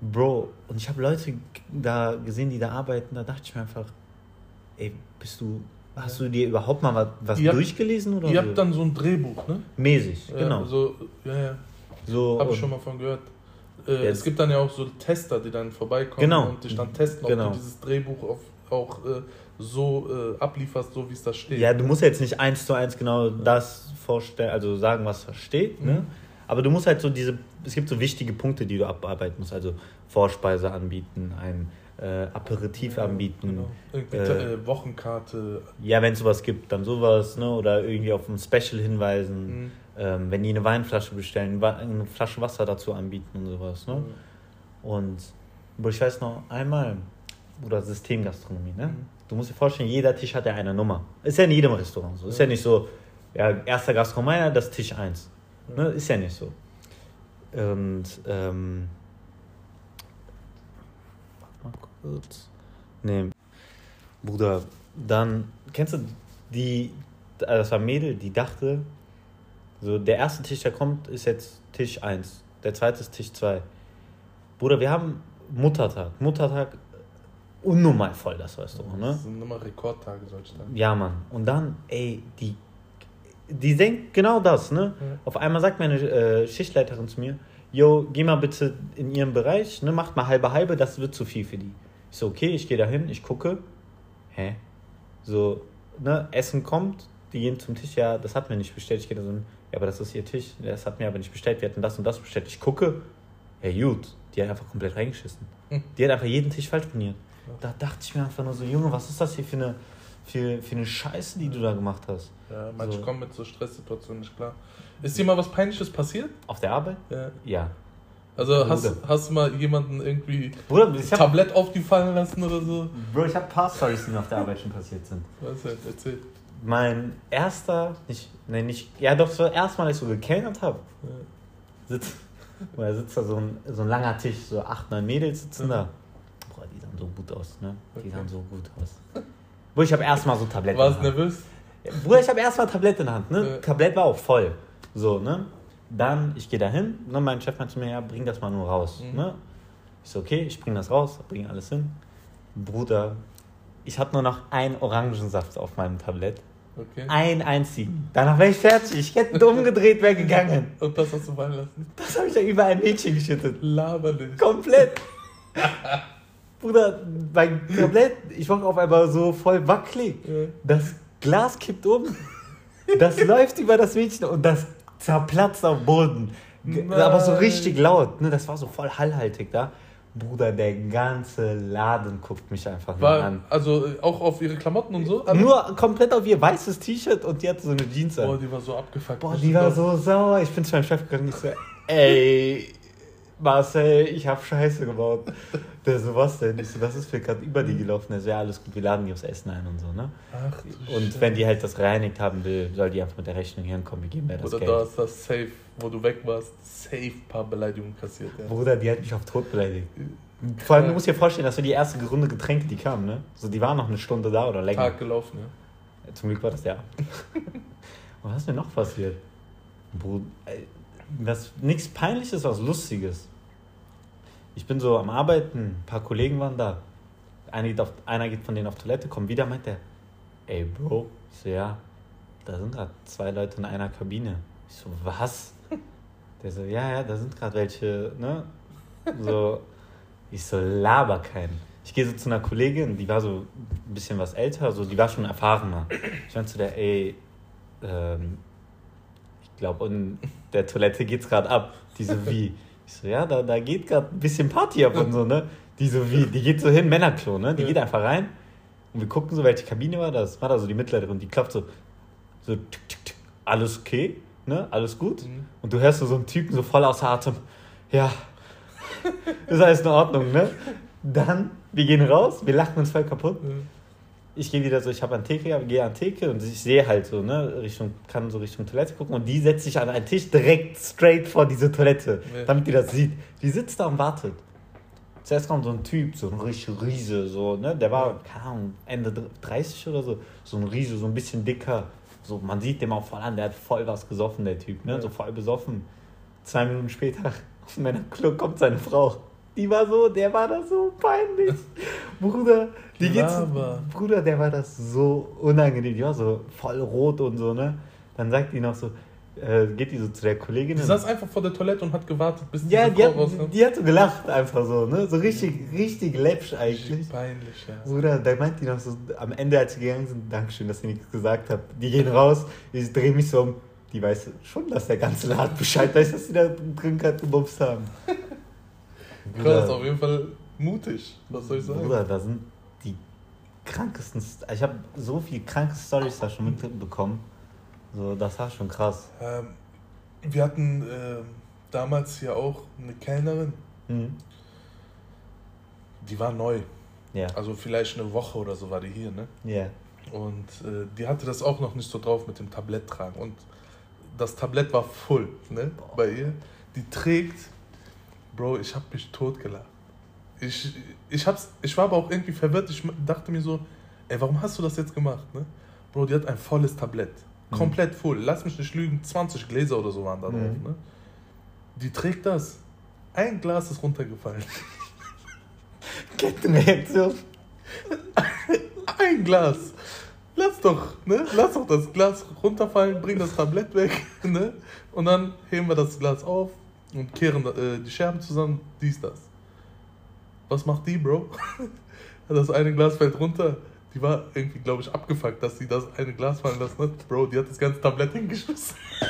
B: Bro, und ich habe Leute da gesehen, die da arbeiten, da dachte ich mir einfach, ey, bist du Hast du dir überhaupt mal was, was
C: Ihr habt-
B: durchgelesen oder
C: Ihr
B: so?
C: habt dann so ein Drehbuch, ne?
B: Mäßig,
C: Ja,
B: genau.
C: So, ja, ja.
B: so,
C: Habe ich schon mal von gehört. Äh, es gibt dann ja auch so Tester, die dann vorbeikommen
B: Genau.
C: und dich dann testen, ob
B: Genau.
C: du dieses Drehbuch auf, auch äh, so äh, ablieferst, so wie es da steht.
B: Ja, du musst jetzt nicht eins zu eins genau das vorstellen, also sagen, was da steht, ne?
C: Mhm.
B: Aber du musst halt so diese, es gibt so wichtige Punkte, die du abarbeiten musst. Also Vorspeise anbieten, ein äh, Aperitif anbieten.
C: Genau. Irgendwie
B: Äh,
C: äh, Wochenkarte.
B: Ja, wenn es sowas gibt, dann sowas, ne? Oder irgendwie auf ein Special hinweisen.
C: Mhm.
B: Ähm, wenn die eine Weinflasche bestellen, eine Flasche Wasser dazu anbieten und sowas, ne?
C: Mhm.
B: Und aber ich weiß noch einmal, oder Systemgastronomie, ne?
C: Mhm.
B: Du musst dir vorstellen, jeder Tisch hat ja eine Nummer. Ist ja in jedem Restaurant so. Ist ja nicht so, ja, erster Gast kommt rein, das Tisch 1. Ne? Ist ja nicht so. Und, ähm. Warte mal kurz. Nee. Bruder, dann, kennst du die, das war ein Mädel, die dachte, so, der erste Tisch, der kommt, ist jetzt Tisch 1. Der zweite ist Tisch 2. Bruder, wir haben Muttertag. Muttertag, unnormal voll das Restaurant, ne?
C: Das sind immer Rekordtage solche Tage.
B: Ja, Mann. Und dann, ey, die, die denkt genau das, ne?
C: Ja.
B: Auf einmal sagt meine äh, Schichtleiterin zu mir, yo, geh mal bitte in ihren Bereich, ne? Macht mal halbe halbe, das wird zu viel für die. Ich so, okay, ich gehe da hin, ich gucke. Hä? So, ne, Essen kommt, die gehen zum Tisch, ja, das hat mir nicht bestellt. Ich gehe da so, hin, ja, aber das ist ihr Tisch, das hat mir aber nicht bestellt, wir hatten das und das bestellt. Ich gucke, ja gut, die hat einfach komplett reingeschissen.
C: Hm.
B: Die hat einfach jeden Tisch falsch boniert. Da dachte ich mir einfach nur so, Junge, was ist das hier für eine, für, für eine Scheiße, die du da gemacht hast?
C: Ja, manche
B: So.
C: kommen mit so Stresssituationen nicht klar. Ist dir mal was Peinliches passiert?
B: Auf der Arbeit?
C: Ja.
B: Ja.
C: Also hast, hast du mal jemanden irgendwie
B: Bruder, ich hab,
C: Tablett aufgefallen lassen oder so?
B: Bro, ich habe ein paar Storys, die mir auf der Arbeit schon passiert sind.
C: Was halt, erzähl.
B: Mein erster, nicht, nee, nicht, ja doch, das war das erste Mal, dass ich so gekellnert habe. Sitzt, da sitzt da so ein, so ein langer Tisch, so acht, neun Mädels sitzen da. Boah, die sahen so gut aus, ne? Die
C: Okay.
B: sahen so gut aus. Bruder, ich habe erstmal so Tabletten.
C: Warst
B: Hand.
C: nervös?
B: Ja, Bruder, ich habe erstmal Tablette in der Hand, ne?
C: Ja.
B: Tablett war auch voll. So, ne? Dann, ich gehe da hin, ne? mein Chef meinte zu mir, ja, bring das mal nur raus.
C: Mhm.
B: Ne? Ich so, okay, ich bring das raus, bring alles hin. Bruder, ich hatte nur noch einen Orangensaft auf meinem Tablett.
C: Okay.
B: Ein einzigen. Danach wäre ich fertig. Ich hätte umgedreht, wäre gegangen.
C: Und das hast du fallen lassen?
B: Das habe ich ja über ein Mädchen geschüttet.
C: Laber nicht.
B: Komplett. Bruder, mein Tablett, ich war auf einmal so voll wackelig.
C: Ja.
B: Das Glas kippt um. Das läuft über das Mädchen und das zerplatzt auf dem Boden.
C: Nein.
B: Aber so richtig laut. Ne? Das war so voll hallhaltig da. Bruder, der ganze Laden guckt mich einfach
C: War,
B: an.
C: also auch auf ihre Klamotten und so?
B: Nur komplett auf ihr weißes T-Shirt und die hatte so eine Jeans an.
C: Boah, die war so abgefuckt.
B: Boah, die war so sauer. Ich bin zu meinem Chef gegangen. Ich so, ey, Marcel, ich hab Scheiße gebaut. Der so, was denn? Ich so, was ist für gerade über die gelaufen? Der so, ja, alles gut, wir laden die aufs Essen ein und so, ne?
C: Ach, du
B: Und
C: Scheiße.
B: wenn die halt das reinigt haben will, soll die einfach mit der Rechnung hier kommen, wir geben dir das
C: Oder
B: Geld.
C: da ist das safe, wo du weg warst, safe paar Beleidigungen kassiert. Ja.
B: Bruder, die hat mich auf Tod beleidigt. Vor allem, du musst dir vorstellen, dass so die erste Runde Getränke, die kamen, ne? So, die waren noch eine Stunde da oder länger.
C: Tag gelaufen, ja.
B: Zum Glück war das der. Und was ist mir noch passiert? Bruder, ey, was, nichts Peinliches, was Lustiges. Ich bin so am Arbeiten, ein paar Kollegen waren da. Einer geht, auf, einer geht von denen auf Toilette, kommt wieder, meint der, ey Bro, ich so, ja, da sind gerade zwei Leute in einer Kabine. Ich so, was? Der so, ja, ja, da sind gerade welche, ne? So, ich so, laber keinen. Ich gehe so zu einer Kollegin, die war so ein bisschen was älter, so, die war schon erfahrener. Ich meinte zu der, ey, ähm, ich glaube, der Toilette geht's gerade ab. Die so, wie? Ich so, ja, da, da geht gerade ein bisschen Party ab und so, ne? Die so, wie? Die geht so hin, Männerklo, ne? Die
C: Ja.
B: geht einfach rein und wir gucken so, welche Kabine war das? War da so die und die klopft so, so, tick, tick, tick, alles okay, ne? Alles gut?
C: Mhm.
B: Und du hörst so, so einen Typen so voll außer Atem, ja, ist alles in Ordnung, ne? Dann, wir gehen raus, wir lachen uns voll kaputt
C: Ja.
B: Ich gehe wieder so, ich habe an Theke, gehabt, gehe an Theke und ich sehe halt so, ne, Richtung, kann so Richtung Toilette gucken und die setzt sich an einen Tisch direkt straight vor diese Toilette,
C: Ja.
B: damit die das sieht. Die sitzt da und wartet. Zuerst kommt so ein Typ, so ein richtig Riese, so, ne, der war, keine Ahnung, Ende 30 oder so, so ein Riese, so ein bisschen dicker. So, man sieht dem auch voll an, der hat voll was gesoffen, der Typ, ne,
C: Ja.
B: so voll besoffen. Zwei Minuten später, auf meiner Klo kommt seine Frau. Die war so, der war das so peinlich. Bruder, die geht's. Bruder, der war das so unangenehm. Die war so voll rot und so, ne? Dann sagt die noch so, äh, geht die so zu der Kollegin.
C: Die saß einfach vor der Toilette und hat gewartet, bis
B: ja, die
C: Frau
B: hat,
C: rauskommt.
B: die hat so gelacht einfach so, ne? So richtig, richtig läppsch eigentlich.
C: Richtig peinlich, ja.
B: Bruder, da meint die noch so, am Ende, als sie gegangen sind, Dankeschön, dass ihr nichts gesagt habt. Die gehen raus, ich drehe mich so um, die weiß schon, dass der ganze Laden Bescheid weiß, dass sie da drin gerade gebumst haben.
C: Krass, auf jeden Fall mutig. Was soll ich sagen?
B: Bruder, da sind die krankesten, St- ich habe so viele kranke Stories da schon mitbekommen. So, das war schon krass.
C: Ähm, wir hatten ähm, damals hier auch eine Kellnerin,
B: Mhm.
C: die war neu.
B: Ja,
C: Also vielleicht eine Woche oder so war die hier, ne?
B: ja.
C: Und äh, die hatte das auch noch nicht so drauf mit dem Tablett tragen. Und das Tablett war voll, ne? Bei ihr. Die trägt. Bro, ich hab mich totgelacht. Ich, ich, hab's, ich war aber auch irgendwie verwirrt. Ich dachte mir so, ey, warum hast du das jetzt gemacht, ne? Bro, die hat ein volles Tablett.
B: Mhm.
C: Komplett voll. Lass mich nicht lügen, 20 Gläser oder so waren da drauf,
B: Mhm.
C: ne? Die trägt das. Ein Glas ist runtergefallen.
B: Kettenreaktion.
C: Ein Glas. Lass doch, ne? Lass doch das Glas runterfallen, bring das Tablett weg, ne? Und dann heben wir das Glas auf und kehren äh, die Scherben zusammen, dies, das. Was macht die, Bro? Das eine Glas fällt runter. Die war irgendwie, glaube ich, abgefuckt, dass sie das eine Glas fallen lassen hat. Bro, die hat das ganze Tablett hingeschmissen.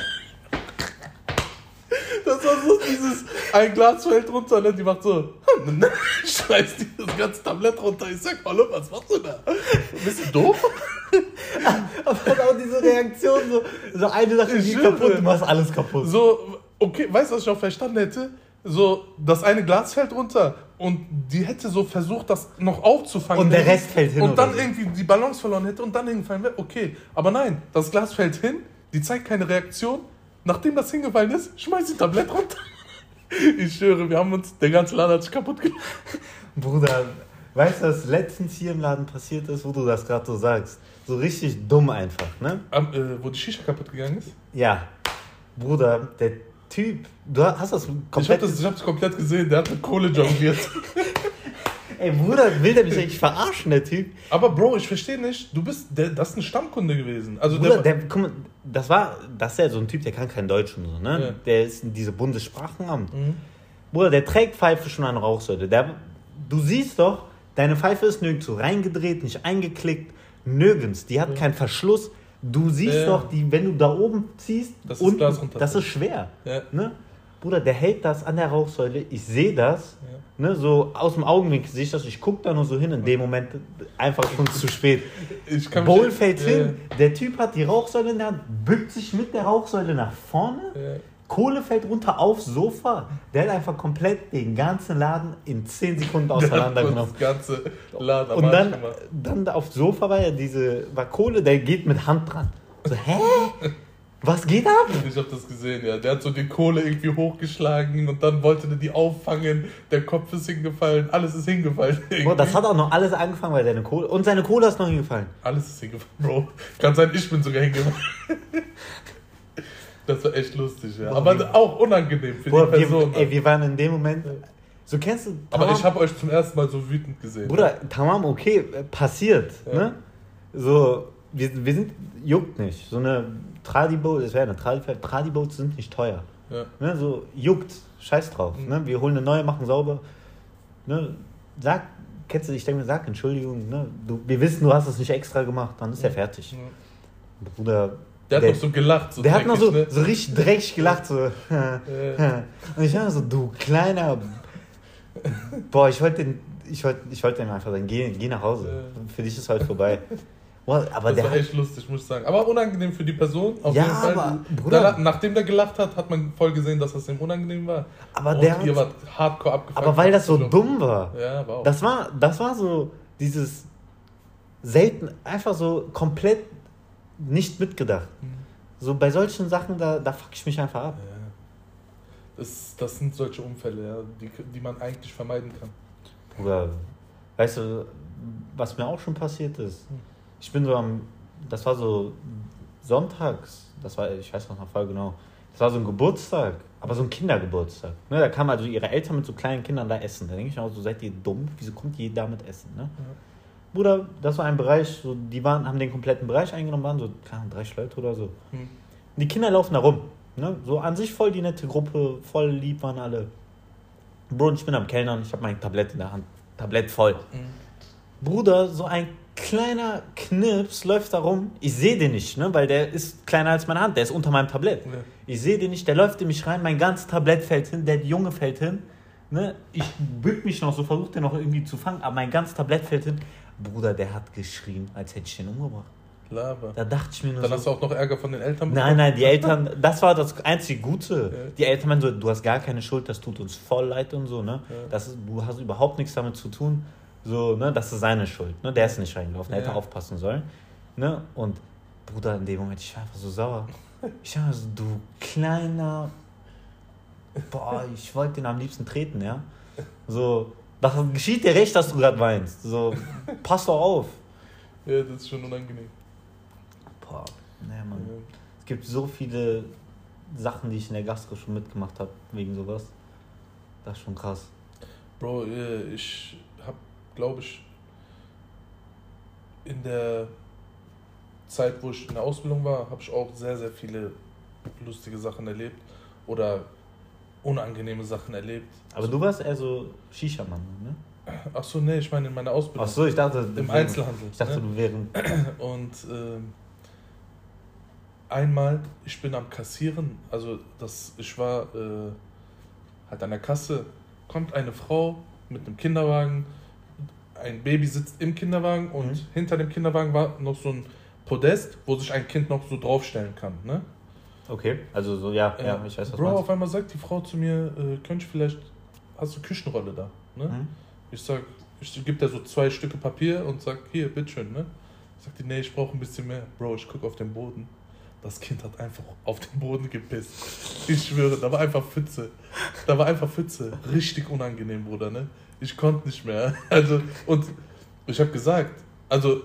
C: Das war so dieses, ein Glas fällt runter, ne? Die macht so, schmeißt die das ganze Tablett runter. Ich sag, hallo, was machst du da? Bist du doof?
B: Aber auch diese Reaktion, so, so eine Sache geht kaputt, du machst alles kaputt.
C: So, okay, weißt du, was ich auch verstanden hätte? So, das eine Glas fällt runter und die hätte so versucht, das noch aufzufangen.
B: Und der Rest fällt hin
C: Und dann
B: so.
C: irgendwie die Balance verloren hätte und dann hingefallen wäre. Okay, aber nein, das Glas fällt hin, die zeigt keine Reaktion. Nachdem das hingefallen ist, schmeißt die Tablett runter. Ich schwöre, wir haben uns, der ganze Laden hat sich kaputt gemacht.
B: Bruder, weißt du, was letztens hier im Laden passiert ist, wo du das gerade so sagst? So richtig dumm einfach, ne?
C: Am, äh, wo die Shisha kaputt gegangen ist.
B: Ja. Bruder, der Typ, du hast das
C: Ich habe
B: komplett.
C: das, ich hab das komplett gesehen, der hat mit Kohle jongliert.
B: Ey, Bruder, will der mich eigentlich verarschen, der Typ?
C: Aber Bro, ich verstehe nicht, du bist, der, das ist ein Stammkunde gewesen. Also
B: Bruder,
C: der,
B: der, guck mal, das war, das ist ja so ein Typ, der kann kein Deutsch und so, ne?
C: Ja.
B: Der ist in diese Bundessprachenamt.
C: Mhm.
B: Bruder, der trägt Pfeife schon an Rauchsäule. Der, du siehst doch, deine Pfeife ist nirgendwo reingedreht, nicht eingeklickt, nirgends. Die hat keinen Verschluss. Du siehst
C: Ja.
B: doch, die, wenn du da oben ziehst,
C: das Glas runterfällt.
B: das ist schwer.
C: Ja.
B: Ne? Bruder, der hält das an der Rauchsäule. Ich sehe das. Ne, so aus dem Augenwinkel sehe ich das. Ich gucke da nur so hin. In dem Moment einfach schon zu spät.
C: Ich
B: Bowl fällt
C: Ja,
B: hin. Der Typ hat die Rauchsäule in der Hand, bückt sich mit der Rauchsäule nach vorne. Kohle fällt runter aufs Sofa. Der hat einfach komplett den ganzen Laden in 10 Sekunden auseinandergenommen.
C: Das ganze Laden
B: Und dann, dann aufs Sofa war ja diese, war Kohle, der geht mit Hand dran. So, hä? Was geht ab?
C: Ich habe das gesehen, ja. Der hat so die Kohle irgendwie hochgeschlagen und dann wollte der die auffangen. Der Kopf ist hingefallen, alles ist hingefallen.
B: Boah, das hat auch noch alles angefangen, weil seine Kohle. Und seine Kohle ist noch hingefallen.
C: alles ist hingefallen, Bro. Kann sein, ich bin sogar hingefallen. Das war echt lustig, ja.
B: Boah,
C: Aber
B: wie-
C: auch unangenehm für
B: Boah,
C: die
B: wir,
C: Person.
B: ey, wir waren in dem Moment. So kennst du.
C: Aber
B: Tamam?
C: ich habe euch zum ersten Mal so wütend gesehen.
B: Bruder, tamam, okay, passiert.
C: Ja.
B: Ne? So, wir, wir sind. Juckt nicht. So eine Tradiboat, das wäre eine Tradiboat, Tradiboats sind nicht teuer.
C: Ja.
B: Ne? So, juckt. Scheiß drauf.
C: Mhm.
B: Ne? Wir holen eine neue, machen sauber. Ne? Sag, kennst du, ich denke mir, sag Entschuldigung. Ne? Du, wir wissen, du hast es nicht extra gemacht, dann ist er fertig.
C: Ja.
B: Bruder.
C: Der hat
B: Der-
C: noch so gelacht. So
B: Der hat noch so,
C: ne?
B: so richtig dreckig gelacht, so. Und ich war so, du kleiner. Boah, ich wollte den, ich wollte, ich wollte ihm einfach sagen, geh, geh nach Hause. Für dich ist heute vorbei. Boah, aber
C: Das
B: der
C: war echt lustig, muss ich sagen. Aber unangenehm für die Person. Auf
B: Ja,
C: jeden Fall.
B: aber, Bruder-
C: Da, nachdem der gelacht hat, hat man voll gesehen, dass das ihm unangenehm war.
B: aber
C: Und
B: der
C: ihr wart hardcore abgefuckt.
B: aber weil das so dumm war.
C: Ja, war auch.
B: Das war, das war so dieses selten, einfach so komplett nicht mitgedacht.
C: Mhm.
B: So bei solchen Sachen, da, da fuck ich mich einfach ab.
C: ja. das, das sind solche Unfälle, ja, die, die man eigentlich vermeiden kann.
B: Bruder, weißt du, was mir auch schon passiert ist? Ich bin so am, das war so sonntags, das war, ich weiß noch mal voll genau, das war so ein Geburtstag Aber so ein Kindergeburtstag. Ne? Da kamen also ihre Eltern mit so kleinen Kindern da essen. Da denke ich mir auch so, seid ihr dumm? Wieso kommt ihr da mit essen? Ne? Bruder, das war ein Bereich, so, die waren, haben den kompletten Bereich eingenommen, waren so, keine Ahnung, 30 Leute oder so.
C: Hm.
B: Die Kinder laufen da rum. Ne? So an sich voll die nette Gruppe, voll lieb waren alle. Bro, und ich bin am Kellnern, ich habe mein Tablett in der Hand. Tablett voll. Bruder, so ein kleiner Knips läuft da rum. Ich sehe den nicht, ne? weil der ist kleiner als meine Hand. Der ist unter meinem Tablett.
C: Ja.
B: Ich sehe den nicht, der läuft in mich rein. Mein ganzes Tablett fällt hin, der Junge fällt hin. Ne? Ich bück mich noch so, versuche den noch irgendwie zu fangen, aber mein ganzes Tablett fällt hin. Bruder, der hat geschrien, als hätte ich den umgebracht.
C: Laber.
B: Da dachte ich mir nur
C: Dann
B: so,
C: hast du auch noch Ärger von den Eltern
B: Nein, nein, die Eltern, das war das einzige Gute.
C: Ja.
B: Die Eltern meinen so, du hast gar keine Schuld, das tut uns voll leid und so, ne?
C: Ja.
B: Das ist, du hast überhaupt nichts damit zu tun. So, ne, das ist seine Schuld. Ne? Der ist nicht reingelaufen, der
C: Ja.
B: hätte aufpassen sollen. Ne? Und Bruder, in dem Moment, ich war einfach so sauer. Ich war so, du kleiner. Boah, ich wollte den am liebsten treten, ja. So, das geschieht dir recht, dass du gerade weinst. So, pass doch auf.
C: Ja, das ist schon unangenehm.
B: Boah, ne, Mann.
C: Ja.
B: Es gibt so viele Sachen, die ich in der Gastro schon mitgemacht habe, wegen sowas. Das ist schon krass.
C: Bro, äh, ich hab, glaube ich, in der Zeit, wo ich in der Ausbildung war, habe ich auch sehr, sehr viele lustige Sachen erlebt oder unangenehme Sachen erlebt.
B: Aber du warst eher so Shisha-Mann, ne?
C: Ach so, nee, ich meine in meiner Ausbildung.
B: Ach so, ich dachte.
C: Im
B: wär-
C: Einzelhandel.
B: Ich dachte,
C: ne?
B: du wären.
C: Und ähm, einmal, ich bin am Kassieren, also das, ich war äh, halt an der Kasse, kommt eine Frau mit einem Kinderwagen, ein Baby sitzt im Kinderwagen und
B: Mhm.
C: hinter dem Kinderwagen war noch so ein Podest, wo sich ein Kind noch so draufstellen kann. Ne?
B: Okay, also so, ja, ja,
C: Äh,
B: ich weiß, was
C: Bro, auf einmal sagt die Frau zu mir, äh, könnte ich vielleicht, hast du Küchenrolle da? Ne?
B: Mhm.
C: Ich sag, ich gebe der so zwei Stücke Papier und sag, hier, bitteschön, ne? Sagt die, nee, ich brauche ein bisschen mehr. Bro, ich gucke auf den Boden. Das Kind hat einfach auf den Boden gepisst. Ich schwöre, da war einfach Pfütze. Da war einfach Pfütze. Richtig unangenehm, Bruder, ne? Ich konnte nicht mehr. Also, und ich habe gesagt, also,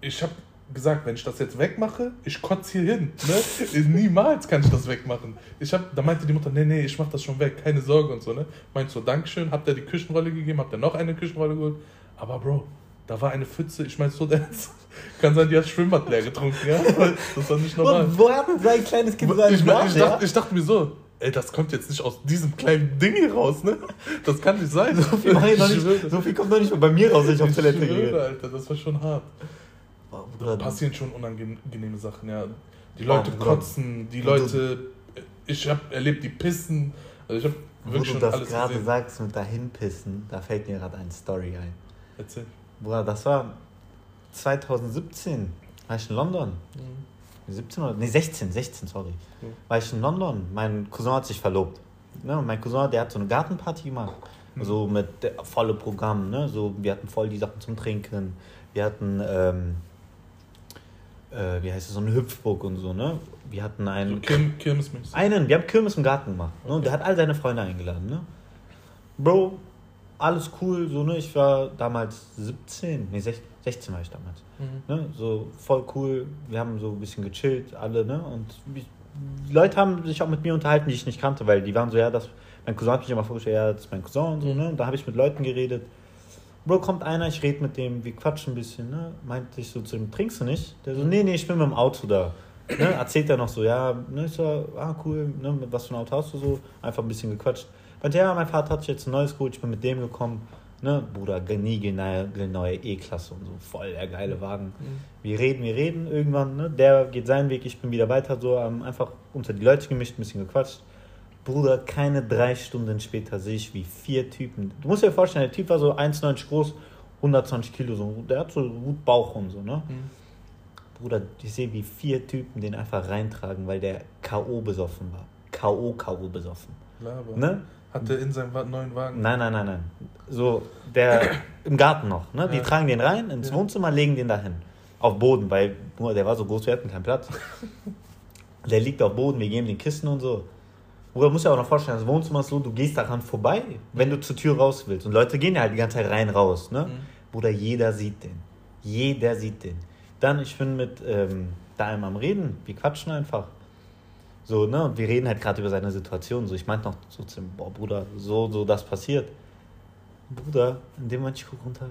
C: ich habe gesagt, wenn ich das jetzt wegmache, ich kotze hier hin. Ne? Niemals kann ich das wegmachen. Ich hab, da meinte die Mutter, nee, nee, ich mach das schon weg, keine Sorge und so. Ne? Meint so, Dankeschön, habt ihr die Küchenrolle gegeben, habt ihr noch eine Küchenrolle geholt. Aber Bro, da war eine Pfütze, ich meine so, das kann sein, die hat Schwimmbad leer getrunken, ja? Das war nicht normal.
B: Und wo hat denn sein kleines Kind seinen
C: Ich, ich,
B: ja?
C: dachte, ich dachte mir so, ey, das kommt jetzt nicht aus diesem kleinen Ding hier raus, ne? Das kann nicht sein.
B: So viel, ich
C: Ich
B: nicht, so viel kommt noch nicht mal bei mir raus, wenn ich auf Toilette gehe.
C: Alter, das war schon hart.
B: Bruder,
C: Passieren schon unangenehme Sachen, ja. Die Leute
B: Bruder.
C: kotzen, die
B: Du-
C: Leute, ich habe erlebt, die pissen. Also ich habe
B: Wo
C: wirklich
B: du
C: schon
B: das
C: alles
B: gerade
C: gesehen.
B: sagst mit dahinpissen, da fällt mir gerade eine Story ein.
C: Erzähl.
B: Bruder, das war 2017, war ich in London.
C: Mhm.
B: 17 oder? Nee, 16, 16, sorry.
C: Ja.
B: War ich in London. Mein Cousin hat sich verlobt. Ne? und Mein Cousin, der hat so eine Gartenparty gemacht.
C: Mhm.
B: So mit der, volle Programm. Ne? So, wir hatten voll die Sachen zum Trinken. Wir hatten, ähm, äh, wie heißt es, so eine Hüpfburg und so. Ne? Wir hatten
C: So
B: einen,
C: Kirm, Kirmesmäßig.
B: einen, wir haben Kirmes im Garten gemacht. Ne? Und der hat all seine Freunde eingeladen. Ne? Bro, alles cool. So, ne? Ich war damals 17, nee, 16, 16 war ich damals.
C: Mhm.
B: Ne? So voll cool. Wir haben so ein bisschen gechillt, alle, ne? Und die Leute haben sich auch mit mir unterhalten, die ich nicht kannte, weil die waren so, ja, das, mein Cousin hat mich immer vorgestellt, ja, das ist mein Cousin und so, ne? Und da habe ich mit Leuten geredet. Bro, kommt einer, ich rede mit dem, wir quatschen ein bisschen, ne? Meinte ich so zu ihm, trinkst du nicht? Der so, nee, nee, ich bin mit dem Auto da. Ne? Erzählt er noch so, ja, ne, ich so, ah, cool, ne, mit was für ein Auto hast du so? Einfach ein bisschen gequatscht. Meinte, ja, mein Vater hat sich jetzt ein neues geholt, ich bin mit dem gekommen. Ne, Bruder, nie neue E-Klasse und so, voll der geile Wagen.
C: Mhm.
B: Wir reden, wir reden irgendwann, ne? Der geht seinen Weg, ich bin wieder weiter, so ähm, einfach unter die Leute gemischt, ein bisschen gequatscht. Bruder, keine drei Stunden später sehe ich, wie vier Typen. Du musst dir vorstellen, der Typ war so 1,90 groß, 120 Kilo, so. Der hat so gut Bauch und so, ne?
C: Mhm.
B: Bruder, ich sehe, wie vier Typen den einfach reintragen, weil der K.O. besoffen war. K.O. K.O. besoffen.
C: Laber.
B: Ne?
C: Hat der in seinem neuen Wagen.
B: Nein, nein, nein, nein. So, der im Garten noch, ne? Die
C: Ja.
B: tragen den rein ins
C: Ja.
B: Wohnzimmer, legen den dahin. Auf Boden, weil der war so groß, wir hatten keinen Platz. Der liegt auf Boden, wir geben den Kissen und so. Bruder, musst dir auch noch vorstellen, das Wohnzimmer ist so, du gehst daran vorbei, wenn du zur Tür raus willst. Und Leute gehen ja halt die ganze Zeit rein, raus, ne?
C: Mhm.
B: Bruder, jeder sieht den. Jeder sieht den. Dann, ich bin mit ähm, da einem am Reden, wir quatschen einfach. So, ne? Und wir reden halt gerade über seine Situation. So, ich meinte noch so zu ihm, boah, Bruder, so, so das passiert. Bruder, in dem Moment, ich gucke runter,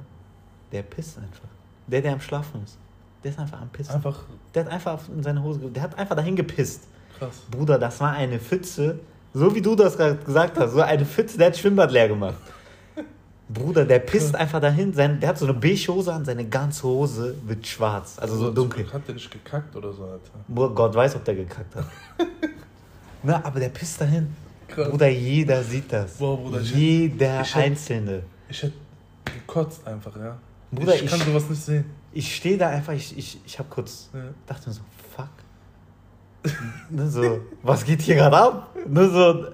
B: der pisst einfach. Der, der am Schlafen ist. Der ist einfach am Pissen.
C: Einfach
B: Der hat einfach in seine Hose, der hat einfach dahin gepisst.
C: Krass.
B: Bruder, das war eine Pfütze, so wie du das gerade gesagt hast, so eine Pfütze, der hat Schwimmbad leer gemacht. Bruder, der pisst einfach dahin, sein, der hat so eine beige Hose an, seine ganze Hose wird schwarz, also so
C: zum
B: dunkel.
C: Hat der nicht gekackt oder so, Alter.
B: Gott weiß, ob der gekackt hat. Na, aber der pisst dahin.
C: Krass.
B: Bruder, jeder sieht das.
C: Boah, Bruder,
B: jeder
C: ich hätt-
B: Einzelne.
C: Ich hätte gekotzt einfach, ja.
B: Bruder,
C: ich kann
B: ich-
C: sowas nicht sehen.
B: Ich stehe da einfach, ich, ich, ich hab kurz,
C: Ja.
B: dachte mir so. Ne, so, was geht hier gerade ab? Ne, so,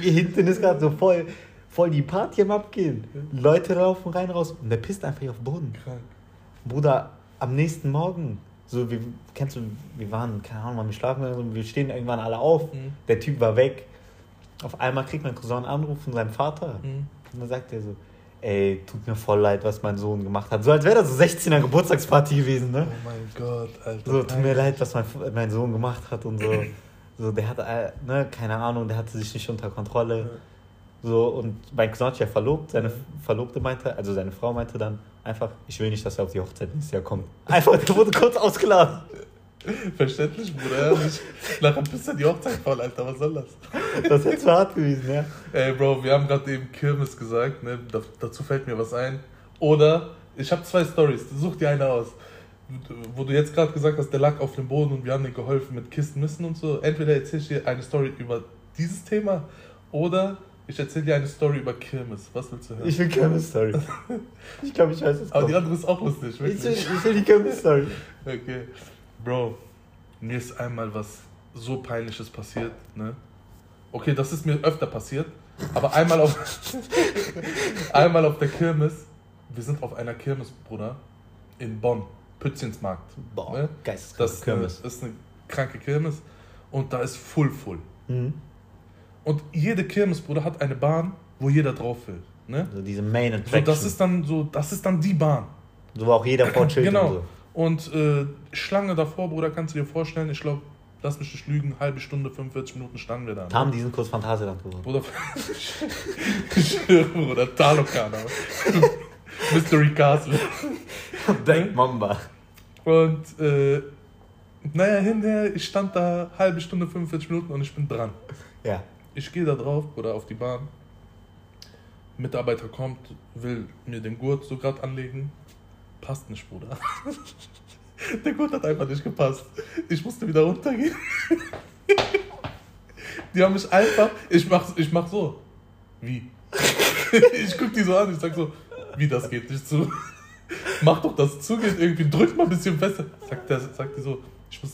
B: hier hinten ist gerade so voll, voll die Party am Abgehen. Leute laufen rein, raus und der pisst einfach hier auf den Boden.
C: Krank.
B: Bruder, am nächsten Morgen, so, wir, kennst du, wir waren, keine Ahnung, wann wir schlafen, gegangen, wir stehen irgendwann alle auf,
C: Mhm.
B: der Typ war weg. Auf einmal kriegt mein Cousin einen Anruf von seinem Vater.
C: Mhm.
B: Und dann sagt er so, ey, tut mir voll leid, was mein Sohn gemacht hat. So als wäre das so 16er Geburtstagsparty gewesen, ne?
C: Oh mein Gott, Alter.
B: So, tut mir leid, was mein, mein Sohn gemacht hat und so. So, der hat, äh, ne, keine Ahnung, der hatte sich nicht unter Kontrolle. So, und mein Cousin hat ja verlobt, seine Verlobte meinte, also seine Frau meinte dann einfach, ich will nicht, dass er auf die Hochzeit nächstes Jahr kommt. Einfach, der wurde kurz ausgeladen.
C: Verständlich, Bruder. Ja, nicht. Nachher bist du die Hochzeit voll, Alter. Was soll das?
B: Das ist zu hart gewesen, ja.
C: Ey, Bro, wir haben gerade eben Kirmes gesagt, ne? Da, dazu fällt mir was ein. Oder, ich habe zwei Stories, such dir eine aus. Wo du jetzt gerade gesagt hast, der lag auf dem Boden und wir haben ihm geholfen mit Kisten müssen und so. Entweder erzähl ich dir eine Story über dieses Thema oder ich erzähl dir eine Story über Kirmes. Was willst du hören?
B: Ich will Kirmes-Story. Ich glaube, ich weiß es
C: Aber die
B: kommt.
C: andere ist auch lustig,
B: Ich will,
C: wirklich.
B: ich will die Kirmes-Story.
C: Okay. Bro, mir ist einmal was so peinliches passiert, ne? Okay, das ist mir öfter passiert, aber einmal auf einmal auf der Kirmes. Wir sind auf einer Kirmes, Bruder, in Bonn, Pützchensmarkt.
B: Boah,
C: ne?
B: geisteskrank.
C: Das ist eine,
B: Kirmes.
C: ist eine kranke Kirmes und da ist full full.
B: Mhm.
C: Und jede Kirmes, Bruder, hat eine Bahn, wo jeder drauf will, ne?
B: So diese Main
C: So,
B: Attraction.
C: das ist dann so, das ist dann die Bahn.
B: so, wo auch jeder vorchillt
C: Genau.
B: und so.
C: Und äh, Schlange davor, Bruder, kannst du dir vorstellen, ich glaube, lass mich nicht lügen, halbe Stunde, 45 Minuten standen wir da. ne?
B: Tam diesen Kurs Phantasialand geworden.
C: Bruder, Bruder, Talokana. Mystery Castle.
B: Denk Mamba.
C: Und äh, naja, hinterher, ich stand da halbe Stunde, 45 Minuten und ich bin dran.
B: Ja.
C: Ich gehe da drauf, Bruder, auf die Bahn. Mitarbeiter kommt, will mir den Gurt so gerade anlegen. Passt nicht, Bruder. Der Gurt hat einfach nicht gepasst. Ich musste wieder runtergehen. Die haben mich einfach. Ich mach, ich mach so. Wie? Ich guck die so an, ich sag so, wie das geht nicht zu. Mach doch, dass es zugeht irgendwie, drück mal ein bisschen fester. Sagt, der, sagt die so, ich muss,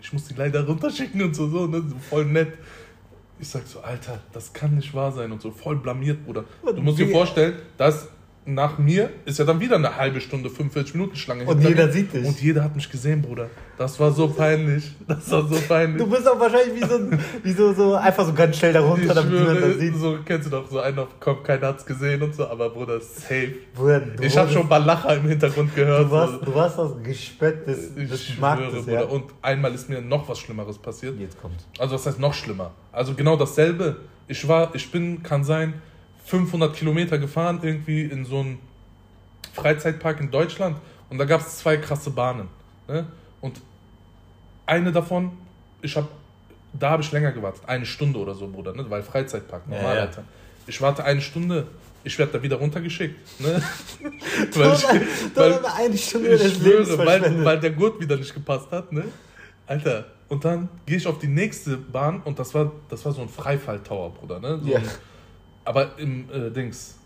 C: ich muss die leider runterschicken und so, so, ne? so voll nett. Ich sag so, Alter, das kann nicht wahr sein und so, voll blamiert, Bruder. Du musst dir vorstellen, dass nach mir ist ja dann wieder eine halbe Stunde, 45 Minuten Schlange.
B: Und jeder
C: mir.
B: sieht dich.
C: Und jeder hat mich gesehen, Bruder. Das war so peinlich. Das war so peinlich.
B: Du bist auch wahrscheinlich wie so, wie so, so einfach so ganz schnell da
C: ich
B: runter, damit niemand das
C: schwöre,
B: sieht.
C: so kennst du doch, so einer kommt, keiner hat's gesehen und so, aber Bruder, safe.
B: Bruder, du
C: Ich habe schon ein paar Lacher im Hintergrund gehört.
B: Du warst, du warst das Gespött des,
C: Ich
B: des
C: schwöre,
B: Marktes, ja.
C: Bruder. Und einmal ist mir noch was Schlimmeres passiert.
B: Jetzt kommt.
C: Also was heißt noch schlimmer? Also genau dasselbe. Ich war, ich bin, kann sein, 500 Kilometer gefahren irgendwie in so einen Freizeitpark in Deutschland und da gab es zwei krasse Bahnen. Ne? Und eine davon, ich habe, da habe ich länger gewartet, eine Stunde oder so, Bruder, ne? weil Freizeitpark, normal,
B: Ja, ja.
C: Alter. Ich warte eine Stunde, ich werde da wieder runtergeschickt. Ne? weil ich, weil,
B: eine Stunde
C: ich schwöre, weil, weil der Gurt wieder nicht gepasst hat, ne? Alter, und dann gehe ich auf die nächste Bahn und das war, das war so ein Freifall-Tower, Bruder, ne? So
B: Ja.
C: ein, aber im äh, Dings,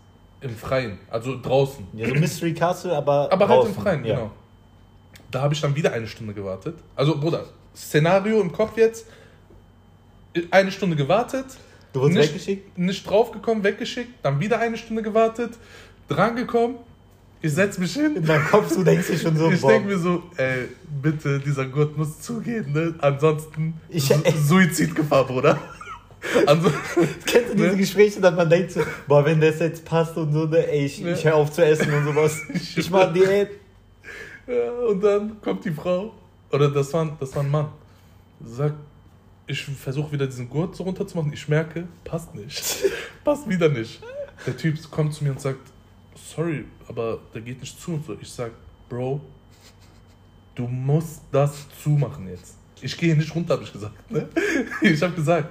C: im Freien, also draußen.
B: Ja, so Mystery Castle, aber.
C: Aber halt
B: draußen.
C: im Freien,
B: ja.
C: genau. Da habe ich dann wieder eine Stunde gewartet. Also, Bruder, Szenario im Kopf jetzt. Eine Stunde gewartet.
B: Du wurdest
C: nicht,
B: weggeschickt?
C: Nicht draufgekommen, weggeschickt. Dann wieder eine Stunde gewartet. Drangekommen. Ich setz mich hin.
B: In deinem Kopf, du denkst dir schon so,
C: Ich denke mir so, ey, bitte, dieser Gurt muss zugehen, ne? Ansonsten
B: Ich-
C: Su Suizidgefahr, Bruder. Also,
B: kennst du diese
C: ne?
B: Gespräche, dass man denkt so, boah, wenn das jetzt passt und so, ne, ey, ich,
C: Ne?
B: ich höre auf zu essen und sowas.
C: Ich
B: Ich mach Diät.
C: ja, und dann kommt die Frau, oder das war, das war ein Mann, sagt, ich versuche wieder diesen Gurt so runterzumachen. Ich merke, passt nicht. passt wieder nicht. Der Typ kommt zu mir und sagt, sorry, aber der geht nicht zu und so. Ich sag, Bro, du musst das zumachen jetzt. Ich gehe nicht runter, habe ich gesagt. Ne? Ich habe gesagt,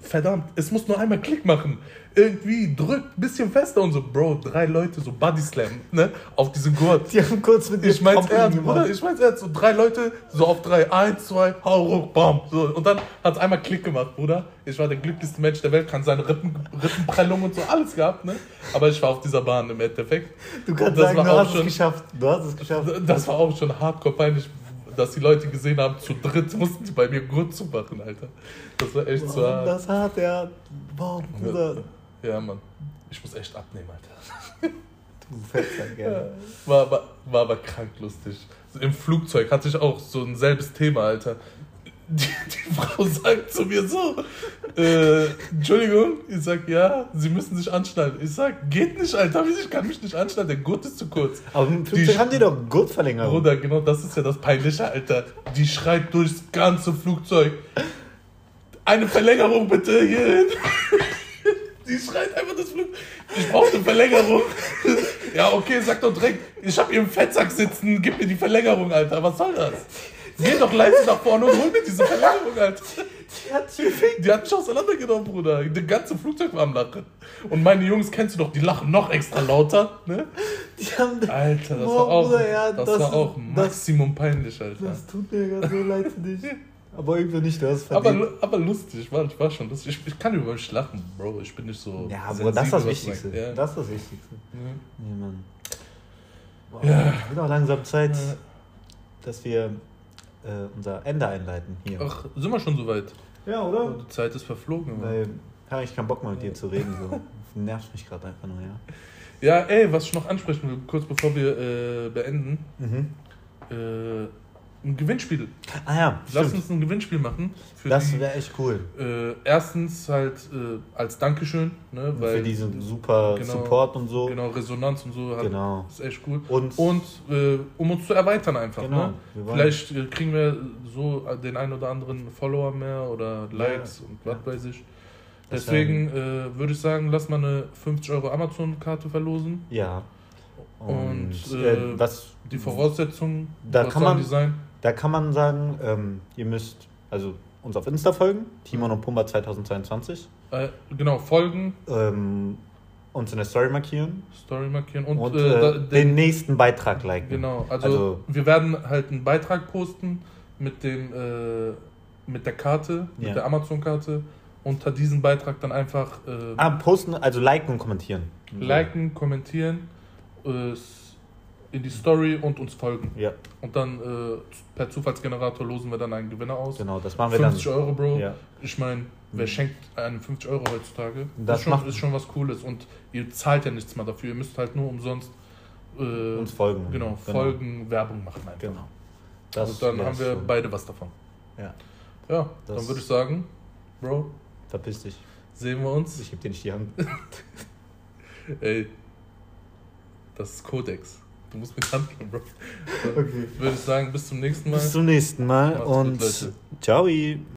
C: verdammt, es muss nur einmal Klick machen. Irgendwie drückt ein bisschen fester und so, Bro, drei Leute so Body Slam, ne, auf diesen Gurt.
B: Die haben kurz mit
C: Ich mein's ernst. Bruder, ich mein's ernst. So drei Leute, so auf drei, eins, zwei, hau ruck, bam. So, und dann hat's einmal Klick gemacht, Bruder. Ich war der glücklichste Mensch der Welt, kann seine Rippen, Rippenprellung und so alles gehabt, ne? Aber ich war auf dieser Bahn im Endeffekt.
B: Du kannst sagen, du hast es
C: schon-
B: geschafft. Du hast es geschafft.
C: Das war auch schon hardcore peinlich, dass die Leute gesehen haben, zu dritt mussten die bei mir gut zu machen, Alter. Das war echt so
B: Warum
C: hart.
B: das hat er. Wow, Bruder.
C: Ja, Mann. Ich muss echt abnehmen, Alter.
B: Du fällst ja gerne.
C: War aber, war aber krank lustig. Im Flugzeug hatte ich auch so ein selbes Thema, Alter. Die, die Frau sagt zu mir so, äh, Entschuldigung, ich sag, ja, Sie müssen sich anschnallen. Ich sag, geht nicht, Alter, ich kann mich nicht anschnallen, der Gurt ist zu kurz.
B: Aber Flugzeug
C: Die-
B: haben die doch Gurtverlängerung.
C: Bruder, genau das ist ja das Peinliche, Alter. Die schreit durchs ganze Flugzeug. Eine Verlängerung bitte hierhin. Die schreit einfach das Flug. Ich brauche eine Verlängerung. Ja, okay, sag doch direkt, ich hab hier im Fettsack sitzen, gib mir die Verlängerung, Alter. Was soll das? Geh doch leise nach vorne und hol mir diese Verlängerung, Alter.
B: Die hat gefickt.
C: Die hat mich auseinandergenommen, Bruder. Das ganze Flugzeug war am Lachen. Und meine Jungs kennst du doch, die lachen noch extra lauter. Ne?
B: Die haben
C: Alter, das
B: Boah,
C: war auch,
B: Bruder, ja,
C: das
B: das
C: war
B: ist-
C: auch
B: das-
C: Maximum peinlich, Alter.
B: Das tut mir gerade so leid für dich. Aber irgendwie nicht, du hast
C: Aber, aber lustig, war, war schon lustig. Ich, ich kann über mich lachen, Bro. Ich bin nicht so.
B: ja, aber das ist das Wichtigste.
C: Ja.
B: Das ist das Wichtigste.
C: Ja.
B: Nee, Mann. Boah,
C: Ja.
B: Wird auch langsam Zeit,
C: Ja.
B: dass wir äh, unser Ende einleiten hier.
C: Ach, sind wir schon soweit?
B: Ja,
C: Die Zeit ist verflogen.
B: Weil ich habe ich keinen Bock mehr mit dir zu reden. So. Das nervt mich gerade einfach nur, ja.
C: Ja, ey, was ich noch ansprechen will, kurz bevor wir äh, beenden.
B: Mhm.
C: Äh, ein Gewinnspiel.
B: Ah ja,
C: Lass
B: stimmt.
C: uns ein Gewinnspiel machen.
B: Das wäre echt cool.
C: äh, erstens halt äh, als Dankeschön, ne, weil
B: Für diesen super
C: genau,
B: Support und so.
C: genau Resonanz und so hat,
B: Genau.
C: ist echt cool.
B: Und,
C: Und äh, um uns zu erweitern einfach.
B: Genau,
C: Ne? Vielleicht äh, kriegen wir so den einen oder anderen Follower mehr oder Likes und was
B: ja.
C: weiß ich. Deswegen äh, würde ich sagen, lass mal eine 50 Euro Amazon-Karte verlosen.
B: ja. Und,
C: Und,
B: äh, was
C: Die Voraussetzungen,
B: Da
C: was
B: kann man-
C: die sein?
B: Da kann man sagen, ähm, ihr müsst also uns auf Insta folgen, Timon und Pumba 2022,
C: Äh, genau, folgen,
B: ähm, uns in der Story markieren
C: Story markieren und,
B: und,
C: äh,
B: äh,
C: da,
B: den
C: den,
B: nächsten Beitrag liken.
C: Genau, also,
B: Also-
C: wir werden halt einen Beitrag posten mit dem äh, mit der Karte, mit
B: Ja.
C: der Amazon-Karte. Unter diesem Beitrag dann einfach äh,
B: Ah, posten, also liken und kommentieren.
C: liken, kommentieren, äh, in die Story und uns folgen.
B: Ja,
C: Und dann äh, per Zufallsgenerator losen wir dann einen Gewinner aus.
B: genau, das machen wir
C: 50
B: dann.
C: Euro, Bro.
B: Ja.
C: Ich meine, wer
B: Mhm.
C: schenkt einem 50 Euro heutzutage?
B: Das
C: Das ist schon,
B: macht-
C: ist schon was Cooles. Und ihr zahlt ja nichts mehr dafür. Ihr müsst halt nur umsonst äh,
B: Uns folgen.
C: Genau, folgen, Werbung machen einfach.
B: Genau.
C: Also dann
B: wär's
C: haben wir
B: schon.
C: beide was davon.
B: Ja,
C: Ja,
B: Das-
C: dann würde ich sagen, Bro,
B: verpiss dich.
C: sehen wir uns.
B: Ich geb dir nicht die Hand.
C: Ey, das ist Codex. Du musst mit Hand geben, Bro.
B: Okay.
C: Würde ich sagen, bis zum nächsten Mal.
B: Bis zum nächsten Mal
C: Macht's gut,
B: und
C: Leute.
B: ciao.